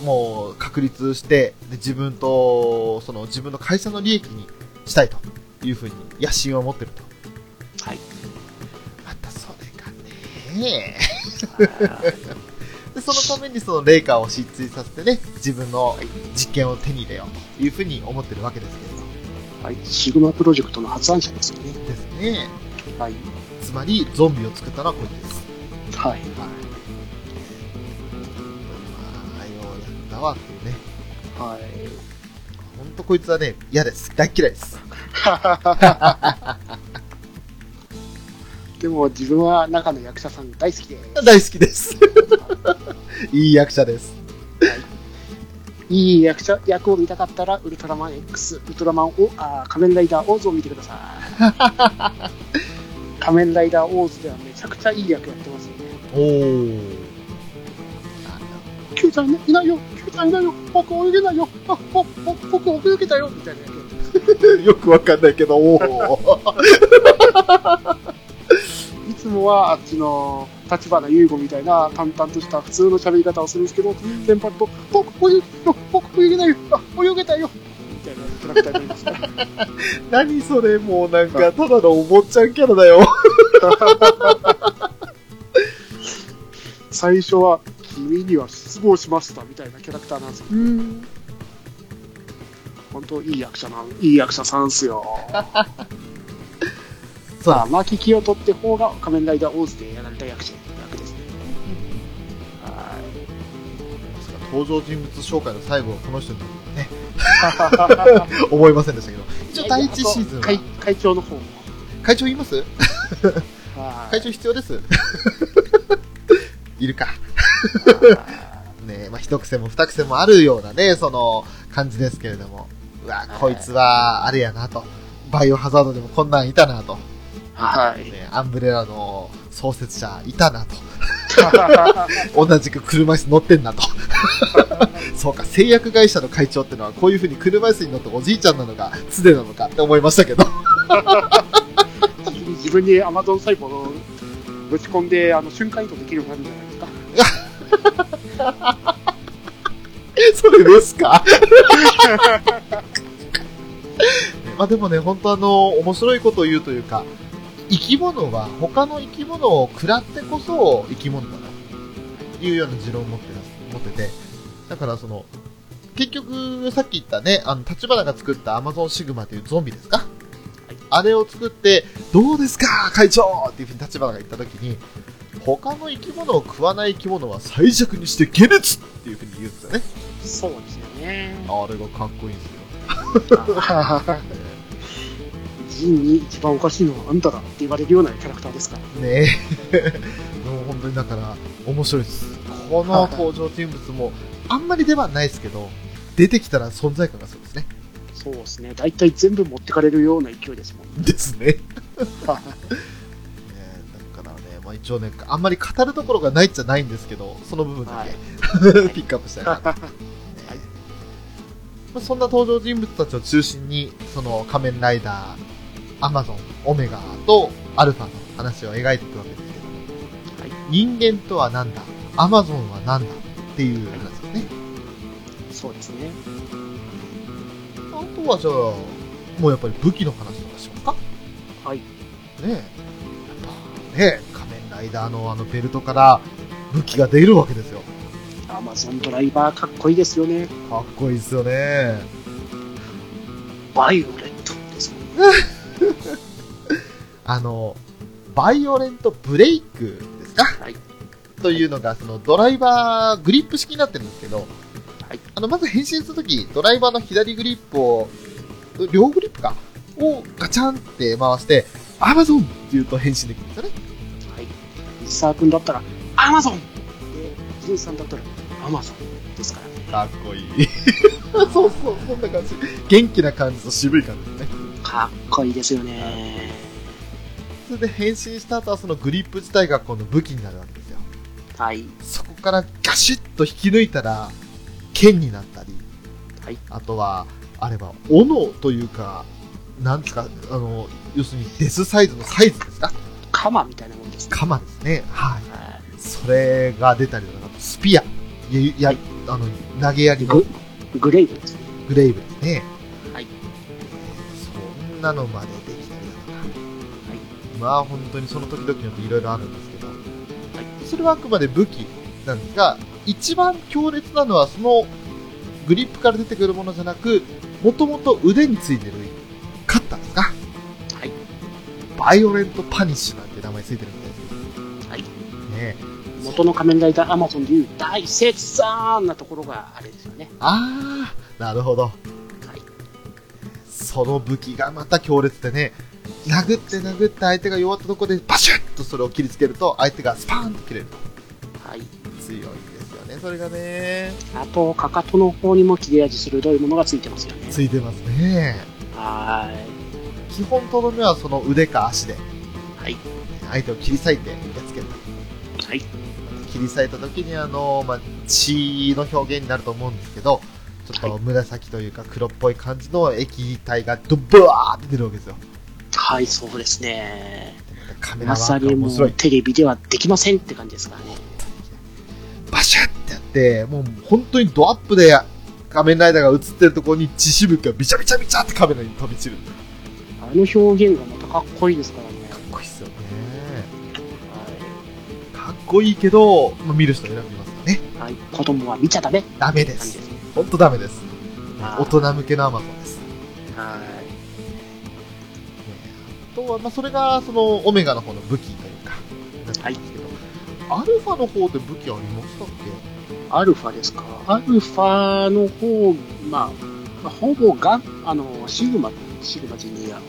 もう確立して、で自分と、その自分の会社の利益にしたいというふうに野心を持ってると。はい。またそれがね、でそのためにそのレイカーを失墜させてね、自分の実験を手に入れようというふうに思ってるわけですけれど。はい。シグマプロジェクトの発案者ですよね。ですね。はい。つまり、ゾンビを作ったのはこいつです。はい。はい。まあ、ようやったわってね。はい。ほんとこいつはね、嫌です。大っ嫌いです。でも自分は中の役者さん大好きです。大好きです。いい役者です。いい役者、役を見たかったら、ウルトラマン X、ウルトラマンを、あー仮面ライダーオーズを見てくださ 仮面ライダーオーズではめちゃくちゃいい役やってますよね。おー。Q ちゃんいないよ !Q ちゃんいないよ僕泳げないよ僕泳げたよみたいな。よくわかんないけど、おー。いつもはあっちの立花優吾みたいな淡々とした普通の喋り方をするんですけど、先輩と、僕泳げないよ僕泳げないよあ、泳げたよみたいなキャラクターになりますね。何それ、もうなんか、ただのお坊ちゃんキャラだよ。最初は、君には失望しましたみたいなキャラクターなんですけど、うん。本当いい役者なん、いい役者さんっすよ。さあ、牧清人って方が仮面ライダーオーズでやられた役者、役ですね。は 登場人物紹介の最後はこの人にね、い。思いませんでしたけど。一応第一シーズンは会会長の方も。会長います？はい会長必要です？いるか。ねまあ、一癖も二癖もあるようなね、その感じですけれども。うわ、こいつは、あれやなと。バイオハザードでもこんなんいたなと。はい。ね、アンブレラの創設者いたなと。同じく車椅子乗ってんなと。そうか、製薬会社の会長ってのはこういう風に車椅子に乗っておじいちゃんなのか、常なのかって思いましたけど。自分にアマゾン細胞をぶち込んで、あの、瞬間移動できるようになるんじゃないですか。それですか？まあでもね、本当あの、面白いことを言うというか、生き物は他の生き物を食らってこそ生き物だというような持論を持ってます持ってて、だからその、結局、さっき言ったね、あの、立花が作ったアマゾンシグマというゾンビですか？あれを作って、どうですか会長っていうふうに立花が言ったときに、他の生き物を食わない生き物は最弱にして下劣っていうふうに言うんですよね。そうですよね。あれがかっこいいんですよ。人に一番おかしいのはあんただって言われるようなキャラクターですから。ねえ。もう本当にだから、面白いです。この登場人物も、あんまり出番ないですけど、出てきたら存在感がそうですね。そうですね。大体全部持ってかれるような勢いですもん。ですね。だからね、まあ一応ね、あんまり語るところがないっちゃないんですけど、その部分だけ、ピックアップしたいなと。そんな登場人物たちを中心に、その仮面ライダー、アマゾン、オメガとアルファの話を描いていくわけですけども、はい人間とは何だ？アマゾンは何だ？っていう話ですね。そうですね。あとはじゃあ、もうやっぱり武器の話とかしますか？はい。ねえ。やっぱねえ、仮面ライダーのあのベルトから武器が出るわけですよ。アマゾンドライバーかっこいいですよね。かっこいいですよね。バイオレントですもん。あの、バイオレントブレイクですか？はい。というのが、そのドライバーグリップ式になってるんですけど、はいあの、まず変身するとき、ドライバーの左グリップを、両グリップかをガチャンって回して、アマゾンって言うと変身できるんですよね。はい。石沢君だったら、アマゾンで、ジンさんだったら、アマゾンですからね。かっこいい。そうそう、そんな感じ。元気な感じと渋い感じですね。かっこいいですよね。それで変身した後はそのグリップ自体が今度武器になるわけですよ。はい。そこからガシッと引き抜いたら、剣になったり、はいあとは、あれば、斧というか、なんですか、あの、要するにデスサイズのサイズですか？カマみたいなもんですね。鎌ですね。はい。はそれが出たりとか、あとスピア、や、や、あの、投げやりのググレイブですね。グレイブですね。はい。そんなのまでできたりだとか。まあ本当にその時々によっていろいろあるんですけど、それはあくまで武器なんですが、一番強烈なのはそのグリップから出てくるものじゃなく、もともと腕についてるカッターですかはい。バイオレントパニッシュなんて名前ついてるみたいはい。です。ね元の仮面ライダーアマゾンでいう大切さんなところがあれですよね。あー、なるほど。はい。その武器がまた強烈でね、殴って殴って相手が弱ったところでバシュッとそれを切りつけると相手がスパーンと切れると。はい。強いんですよね、それがね。あと、かかとの方にも切れ味鋭いものがついてますよね。ついてますね。は基本とどめはその腕か足で、ははい。相手を切り裂いてやっつける。はい。切り裂いた時にあの、まあ、血の表現になると思うんですけど、ちょっと紫というか黒っぽい感じの液体がドブワーって出るわけですよ。はい、そうですね。カメラワークが面白い。うテレビではできませんって感じですからね。バシャってやって、もう本当にドアップで仮面ライダーが映ってるところに血しぶきがビチャビチャビチャってカメラに飛び散る。あの表現がまたかっこいいですからこいいけど、まあ、見る人選びますよね。はい。はい。子供は見ちゃダメダメです。感じです。ほんとダメです。はい大人向けのアマゾンです。はい。あとは、まあ、それが、その、オメガの方の武器というか、なんですけど、アルファの方で武器ありましたっアルファですか。アルファの方、まあ、まあ、ほぼが、あの、シグマ、シグマジュニア。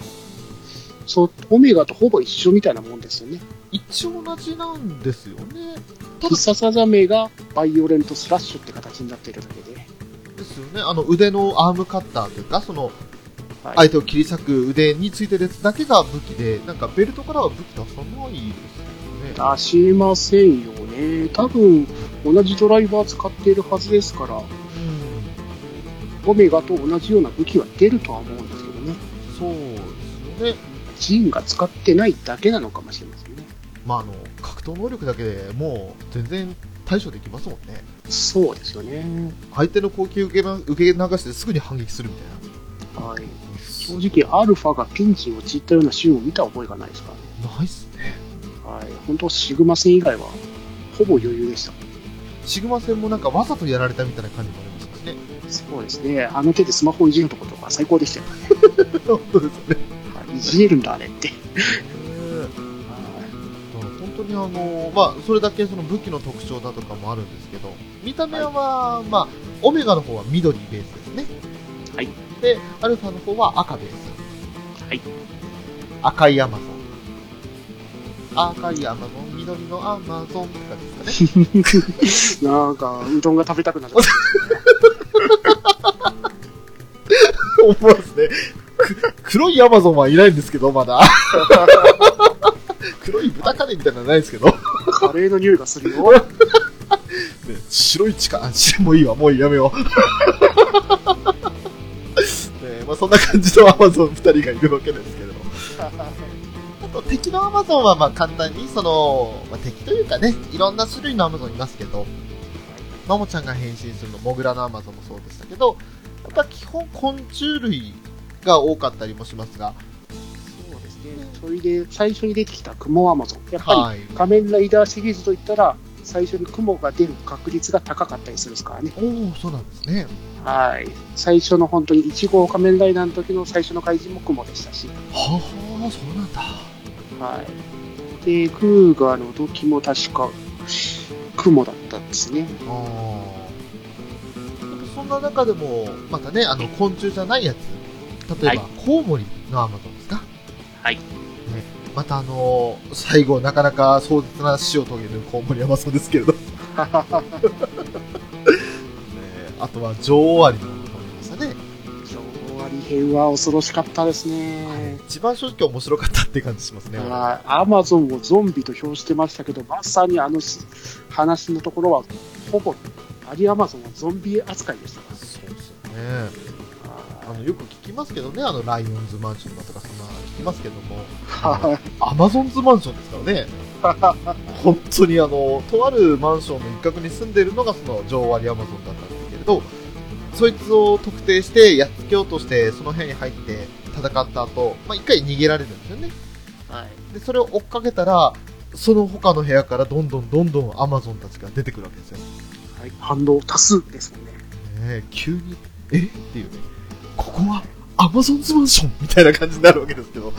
そう、オメガとほぼ一緒みたいなもんですよね。け一応同じなんですよね。ただ必殺技名がバイオレントスラッシュって形になっているだけで。ですよね。あの、腕のアームカッターというか、その、はい相手を切り裂く腕についてるやつだけが武器で、なんかベルトからは武器出さないですよね。出しませんよね。多分、同じドライバー使っているはずですから、うん。オメガと同じような武器は出るとは思うんですけどね。そうですよね。ジーンが使ってないだけなのかもしれませんね。まあ、あの、格闘能力だけでもう全然対処できますもんね。そうですよね。相手の攻撃を受けな受け流してすぐに反撃するみたいな。はい。正直、アルファがピンチに陥ったようなシーンを見た覚えがないですか？らね。ないっすね。はい。本当、シグマ戦以外は、ほぼ余裕でした。シグマ戦もなんかわざとやられたみたいな感じもありましね。そうですね。あの手でスマホをいじるところとか最高でしたよね。本当ですね。はいいじれるんだ、あれって。だから本当にあの、まあ、それだけその武器の特徴だとかもあるんですけど、見た目は、まあ、オメガの方は緑ベースですね。はい。で、アルファの方は赤ベース。はい。赤いアマゾン。赤いアマゾン、緑のアマゾンって感じですかね。なんか、うどんが食べたくなる。思わずね。く黒いアマゾンはいないんですけど、まだ。黒い豚カレーみたいなのはないですけど。ね、カレーの匂いがするよ。白い地下、あ、しもういいわ、もうやめよう。ねまあ、そんな感じのアマゾン2人がいるわけですけれど。あと、敵のアマゾンは、まあ、簡単に、その、まあ、敵というかね、いろんな種類のアマゾンいますけど、マモちゃんが変身するの、モグラのアマゾンもそうでしたけど、やっぱ基本昆虫類が多かったりもしますが。それで、最初に出てきたクモアマゾン。やっぱり、はい。仮面ライダーシリーズといったら、最初に雲が出る確率が高かったりするですからね。おおそうなんですね。はい。最初の本当に1号仮面ライダーの時の最初の怪人も雲でしたし。はあ、そうなんだ。はい。で、クーガーの時も確か、雲だったんですね。ああ。そんな中でも、またね、あの、昆虫じゃないやつ。例えば、はコウモリのアマゾンですか？はい。ね、またあのー最後、なかなか壮絶な死を遂げるコウモリアマゾンですけれど。ね、あとは、女王アリもいましたね。終わり編は恐ろしかったですね。一番正直面白かったって感じしますね。はいアマゾンをゾンビと評してましたけど、まさにあのし話のところは、ほぼ、アリアマゾンはゾンビ扱いでしたかそうですよね。あら。の、よく聞きますけどね、あの、ライオンズマンションだとか、そんな聞きますけども、はいアマゾンズマンションですからね。本当にあの、とあるマンションの一角に住んでいるのがその女王アリアマゾンだったんですけれど、そいつを特定してやっつけようとして、その部屋に入って戦った後、まあ、一回逃げられるんですよね。はい。で、それを追っかけたら、その他の部屋からどんどんどんどんアマゾンたちが出てくるわけですよ。はい、反応多数ですもんね。ねえ急に、え？っていうね、ここはアマゾンズマンションみたいな感じになるわけですけど、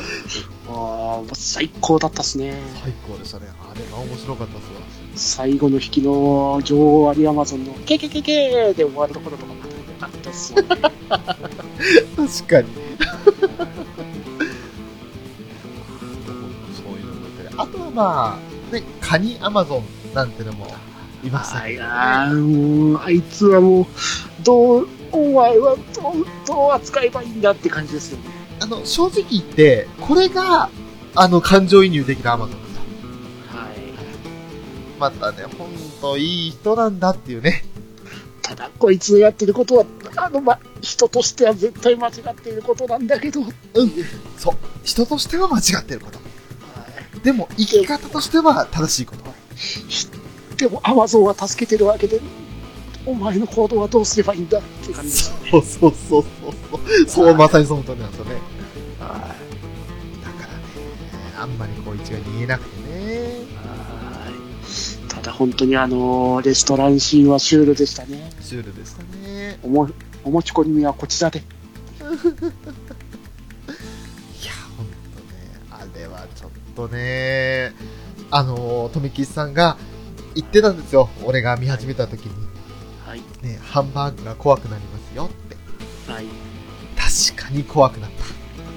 ああ、最高だったっすね。最高でしたね。あれが面白かったですわ。最後の引きの女王アリアマゾンのケケケケで終わるところとかまた良かったっすよね。確かに。そういうのもいたりあとはまあ、ね、カニアマゾンなんてのもいましたはい、けど、ね。あーもう、あいつはもう、どう、お前はどう、どう扱えばいいんだって感じですよね。あの、正直言って、これが、あの、感情移入できる Amazon ですよ。はい。またね、ほんといい人なんだっていうね。ただ、こいつのやってることは、あの、ま、人としては絶対間違っていることなんだけど、はい。そう。人としては間違ってること。でも、生き方としては正しいこと。でも、アマゾンは助けてるわけで、お前の行動はどうすればいいんだ？っていう感じでね。そうそうそうそう。そう、まさにその通りなんですよね。はだからね、あんまりこう一概に言えなくてね。い。ただ、本当にあの、レストランシーンはシュールでしたね。シュールでしたね。おも、お持ち込みはこちらで。いや、ほんとね、あれはちょっとね、あの、富吉さんが言ってたんですよ。俺が見始めた時に。はい。ね、ハンバーグが怖くなりますよって。はい。確かに怖くなっ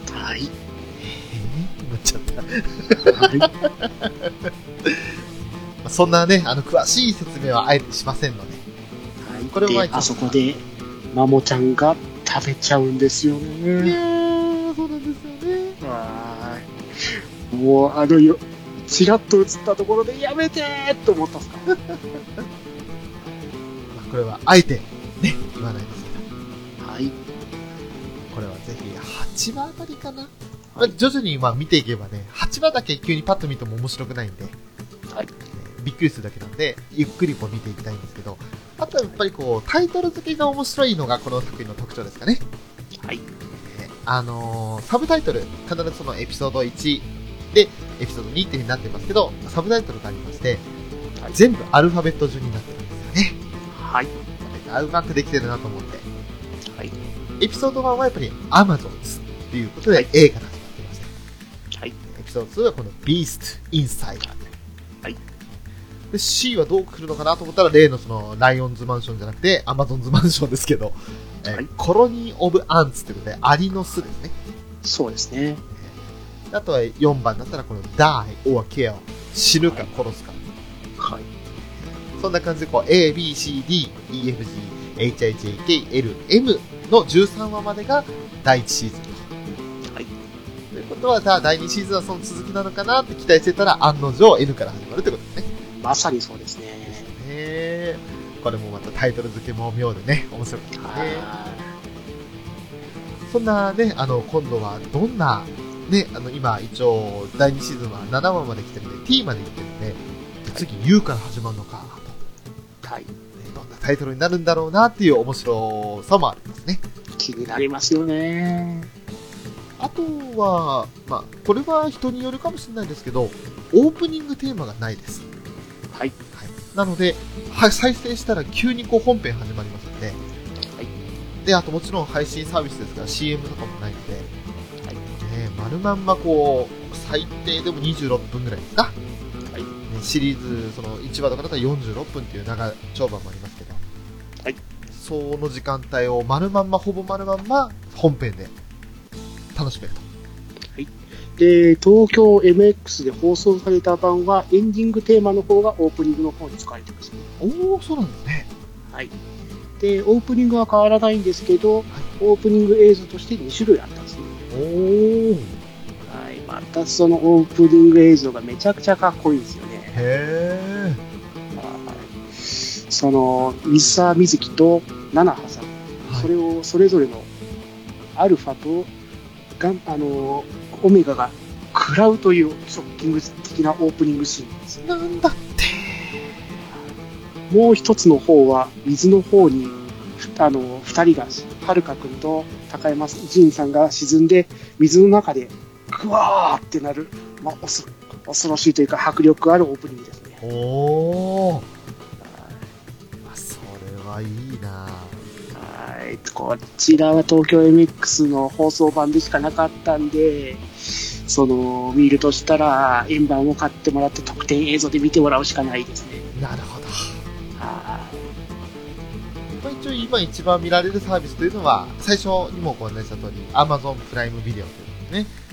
た。はい。えー？ってなっちゃった。そんなね、あの、詳しい説明はあえてしませんので。はい。これはで、あそこで、マモちゃんが食べちゃうんですよいね。やー、そうなんですよね。はい。もう、あのよ、ちらっと映ったところで、やめてーって思ったんすか？まあ、これはあえて、ね、言わないですけど。はい。これはぜひ、8話あたりかな。まあ、徐々にまあ見ていけばね、8話だけ急にパッと見ても面白くないんで、はいねびっくりするだけなんで、ゆっくりこう見ていきたいんですけど、あとはやっぱりこう、タイトル付けが面白いのがこの作品の特徴ですかね。はい。ねあのーサブタイトル、必ずそのエピソード1で、エピソード2っていう風になってますけど、サブタイトルがありまして、はい全部アルファベット順になって。はい。これがうまくできてるなと思って。はい。エピソード1はやっぱり Amazons っていうことで、はい A から始まってまして、はい。エピソード2はこの Beast Inside。はい。で、C はどう来るのかなと思ったら、例のその、ライオンズマンションじゃなくて、アマゾンズマンションですけど、えーはいコロニー・オブ・アンツということで、アリの巣ですね。そうですね。あとは4番だったら、この Die or Kill。死ぬか殺すか。はい。そんな感じで、こう、A, B, C, D, E, F, G, H, I, J, K, L, M の13話までが第1シーズンと。はい。ということは、第2シーズンはその続きなのかなって期待してたら、案の定 N から始まるってことですね。まさにそうですね。ねこれもまたタイトル付けも妙でね、面白かったね。はそんなね、あの、今度はどんな、ね、あの、今一応第2シーズンは7話まで来てるんで、T まで行ってるんで、次 U から始まるのか。はい。ねどんなタイトルになるんだろうなっていう面白さもありますね。気になりますよね。あとは、まあ、これは人によるかもしれないですけど、オープニングテーマがないです。はい。はい。なので、は再生したら急にこう本編始まりますので、はい。で、あともちろん配信サービスですから CM とかもないので、はい。ね、丸まんまこう、最低でも26分ぐらいですか。シリーズ、その1話とかだったら46分っていう長丁場もありますけど、はい。その時間帯を丸まんま、ほぼ丸まんま本編で楽しめると。で、東京 MX で放送された版は、エンディングテーマの方がオープニングの方に使われてますね。おー、そうなんですね。はい。で、オープニングは変わらないんですけど、オープニング映像として2種類あったんですね。おー。はい。またそのオープニング映像がめちゃくちゃかっこいいですよね。へはいその、水沢瑞希と菜々葉さん、ー。それをそれぞれのアルファとガンあのオメガが食らうというショッキング的なオープニングシーンです。なんだって。もう一つの方は水の方にふあの二人がはるか君と高山仁さんが沈んで水の中でグワーってなる、まあ、恐恐ろしいというか迫力あるオープニングですね。おー。あそれはいいなはい、こちらは東京 MX の放送版でしかなかったんで、その、見るとしたら、円盤を買ってもらって特典映像で見てもらうしかないですね。なるほど。はまあ、一応今一番見られるサービスというのは、最初にもご案内した通り、Amazon プライムビデオということですね。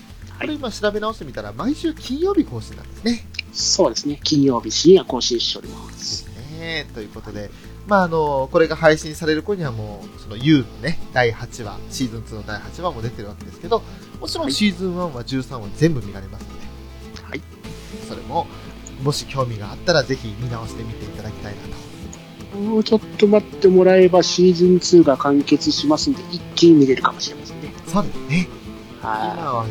これ今調べ直してみたら、毎週金曜日更新なんですね。い、そうですね。金曜日深夜更新しておりま。ですすね。ということで、まああの、これが配信される頃にはもう、その U のね、第8話、シーズン2の第8話も出てるわけですけど、もちろんシーズン1話、13話全部見られますので、それも、もし興味があったらぜひ見直してみていただきたいなと。もうちょっと待ってもらえばシーズン2が完結しますんで、一気に見れるかもしれませんね。そうですね。今は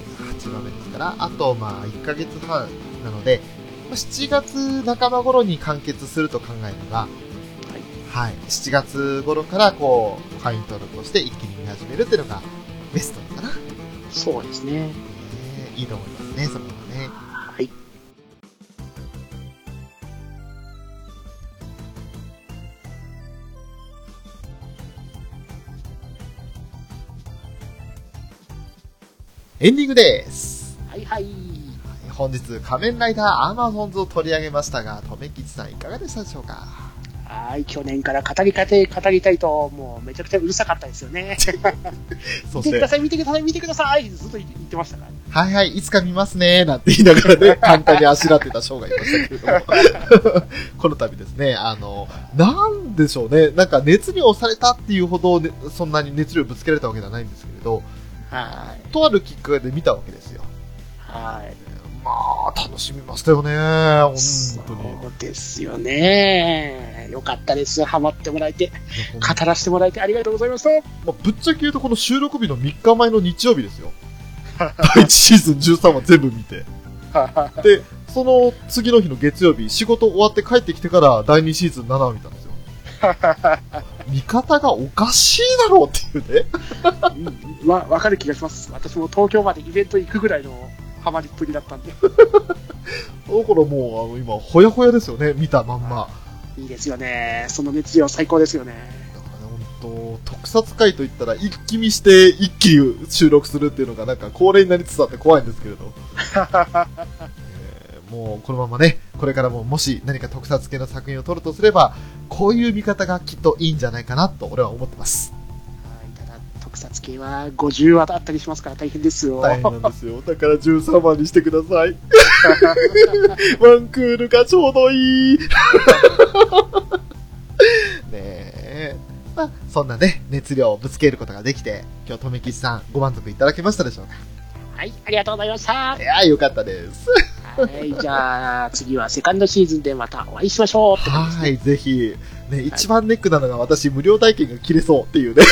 は8話目ですから、あとまあ1ヶ月半なので、まあ7月半ば頃に完結すると考えれば、はい、7月頃からこう、会員登録をして一気に見始めるっていうのがベストかな。い。そうですね。ねいいと思いますね、そこエンディングです。はいはい。本日、仮面ライダーアマゾンズを取り上げましたが、とめきちさんいかがでしたでしょうか？はい、去年から語りかて、語りたいと、もうめちゃくちゃうるさかったですよね。見てください、見てください、見てくださいずっと言ってましたからね。はいはい、いつか見ますねなんて言いながらね、簡単にあしらってたショーがいましたけれども、この度ですね、あの、なんでしょうね、なんか熱に押されたっていうほど、ね、そんなに熱量ぶつけられたわけではないんですけれど、はい。とあるきっかけで見たわけですよ。はい。まあ、楽しみましたよね、本当に。そうですよね。よかったです。ハマってもらえて、語らせてもらえてありがとうございました。まあ、ぶっちゃけ言うとこの収録日の3日前の日曜日ですよ。第 1シーズン13話全部見て。で、その次の日の月曜日、仕事終わって帰ってきてから第2シーズン7話見たんですよ。見方がおかしいだろうっていうね。うんわ、わかる気がします。私も東京までイベント行くぐらいのハマりっぷりだったんで。だからもう、あの、今、ほやほやですよね、見たまんま。いいですよね。その熱量最高ですよね。だからね、本当特撮回といったら、一気見して、一気に収録するっていうのが、なんか恒例になりつつあって怖いんですけれど。えーもう、このままね、これからももし何か特撮系の作品を撮るとすれば、こういう見方がきっといいんじゃないかなと、俺は思ってます。特撮系は50話だったりしますから大変ですよ。大変なんですよ。だから13番にしてください。ワンクールがちょうどいい。ねえ。まあ、そんなね、熱量をぶつけることができて、今日、とめきちさん、ご満足いただけましたでしょうか？はい、ありがとうございました。いやー、よかったです。はい、じゃあ、次はセカンドシーズンでまたお会いしましょうはい、ぜひ。ね、一番ネックなのが私、無料体験が切れそうっていうね。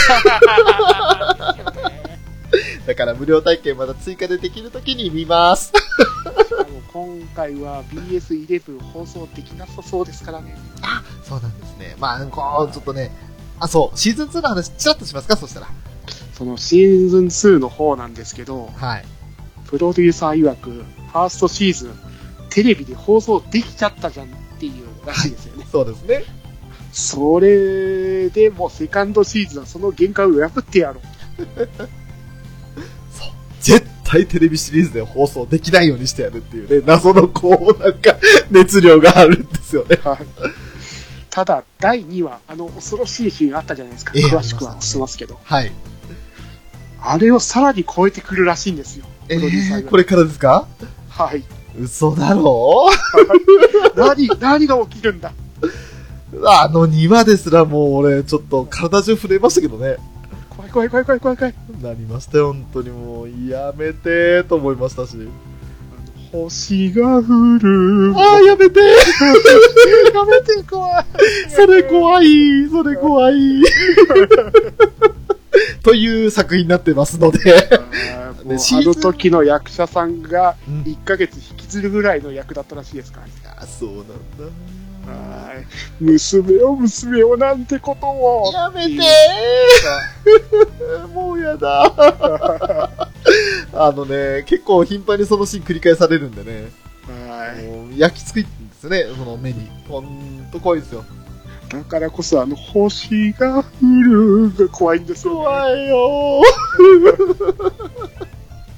だから無料体験まだ追加でできるときに見ます。今回は BS11 放送できなさそうですからね。そうなんですね。まあ、こう、ちょっとね、あ、そう、シーズン2の話、ちらっとしますか？そしたら。そのシーズン2の方なんですけど、はい。プロデューサー曰く、ファーストシーズン、テレビで放送できちゃったじゃんっていうらしいですよね。そうですね。それでもうセカンドシーズンはその限界を破ってやろう。そう。絶対テレビシリーズで放送できないようにしてやるっていうね、謎のこう、なんか、熱量があるんですよね。はいただ、第2話、あの恐ろしいシーンあったじゃないですか。ええ詳しくはしますけど。はい。あれをさらに超えてくるらしいんですよ。えーこれからですか？はい。嘘だろ？何、何が起きるんだ？あの2話ですらもう俺、ちょっと体中震えましたけどね。怖い怖い怖い怖い怖い怖い。なりましたよ、本当にもう、やめてと思いましたし。星が降る。ああ、やめてやめて怖い。それ怖いそれ怖い という作品になってますので。あーもうあの時の役者さんがうん1ヶ月引きずるぐらいの役だったらしいですからね。あ、そうなんだ。はい娘を娘をなんてことを。やめてもうやだ あのね、結構頻繁にそのシーン繰り返されるんでね、はいもう焼き付くんですよね、その目に。ほんと怖いですよ。だからこそあの星が降るが怖いんですよ、ね。怖いよ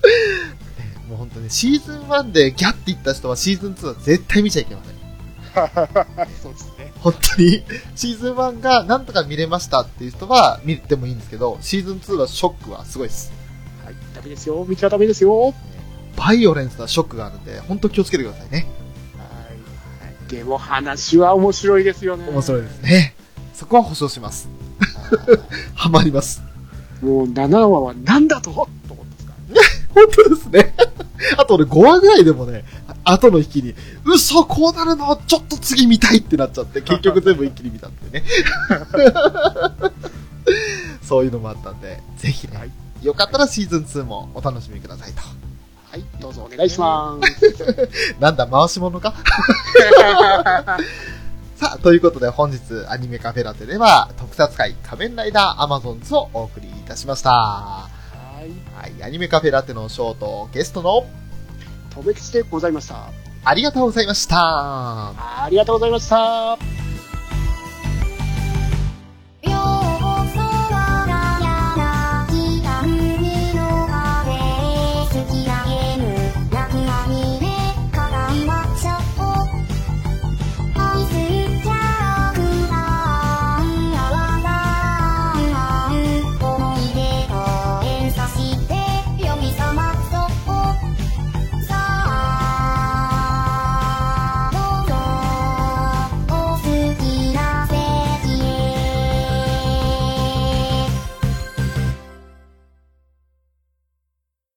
もう本当にシーズン1でギャッていった人はシーズン2は絶対見ちゃいけません。そうですね。本当に、シーズン1がなんとか見れましたっていう人は見てもいいんですけど、シーズン2はショックはすごいです。はい、ダメですよ。見ちゃダメですよ。はいバイオレンスなショックがあるんで、本当気をつけてくださいね。でも話は面白いですよね。面白いですね。そこは保証します。ハマります。もう7話は何だと？と思ってますから。本当ですね。あと俺5話ぐらいでもね、後の引きに、嘘こうなるの？ちょっと次見たいってなっちゃって、結局全部一気に見たんでね。そういうのもあったんで、ぜひね、はいよかったらシーズン2もお楽しみくださいと。はい、どうぞお願いします。なんだ、回し物か？さあ、ということで本日アニメカフェラテでは特撮会仮面ライダーアマゾンズをお送りいたしました。はい、アニメカフェラテのショート、ゲストの、とめきでございました。ありがとうございました。ありがとうございました。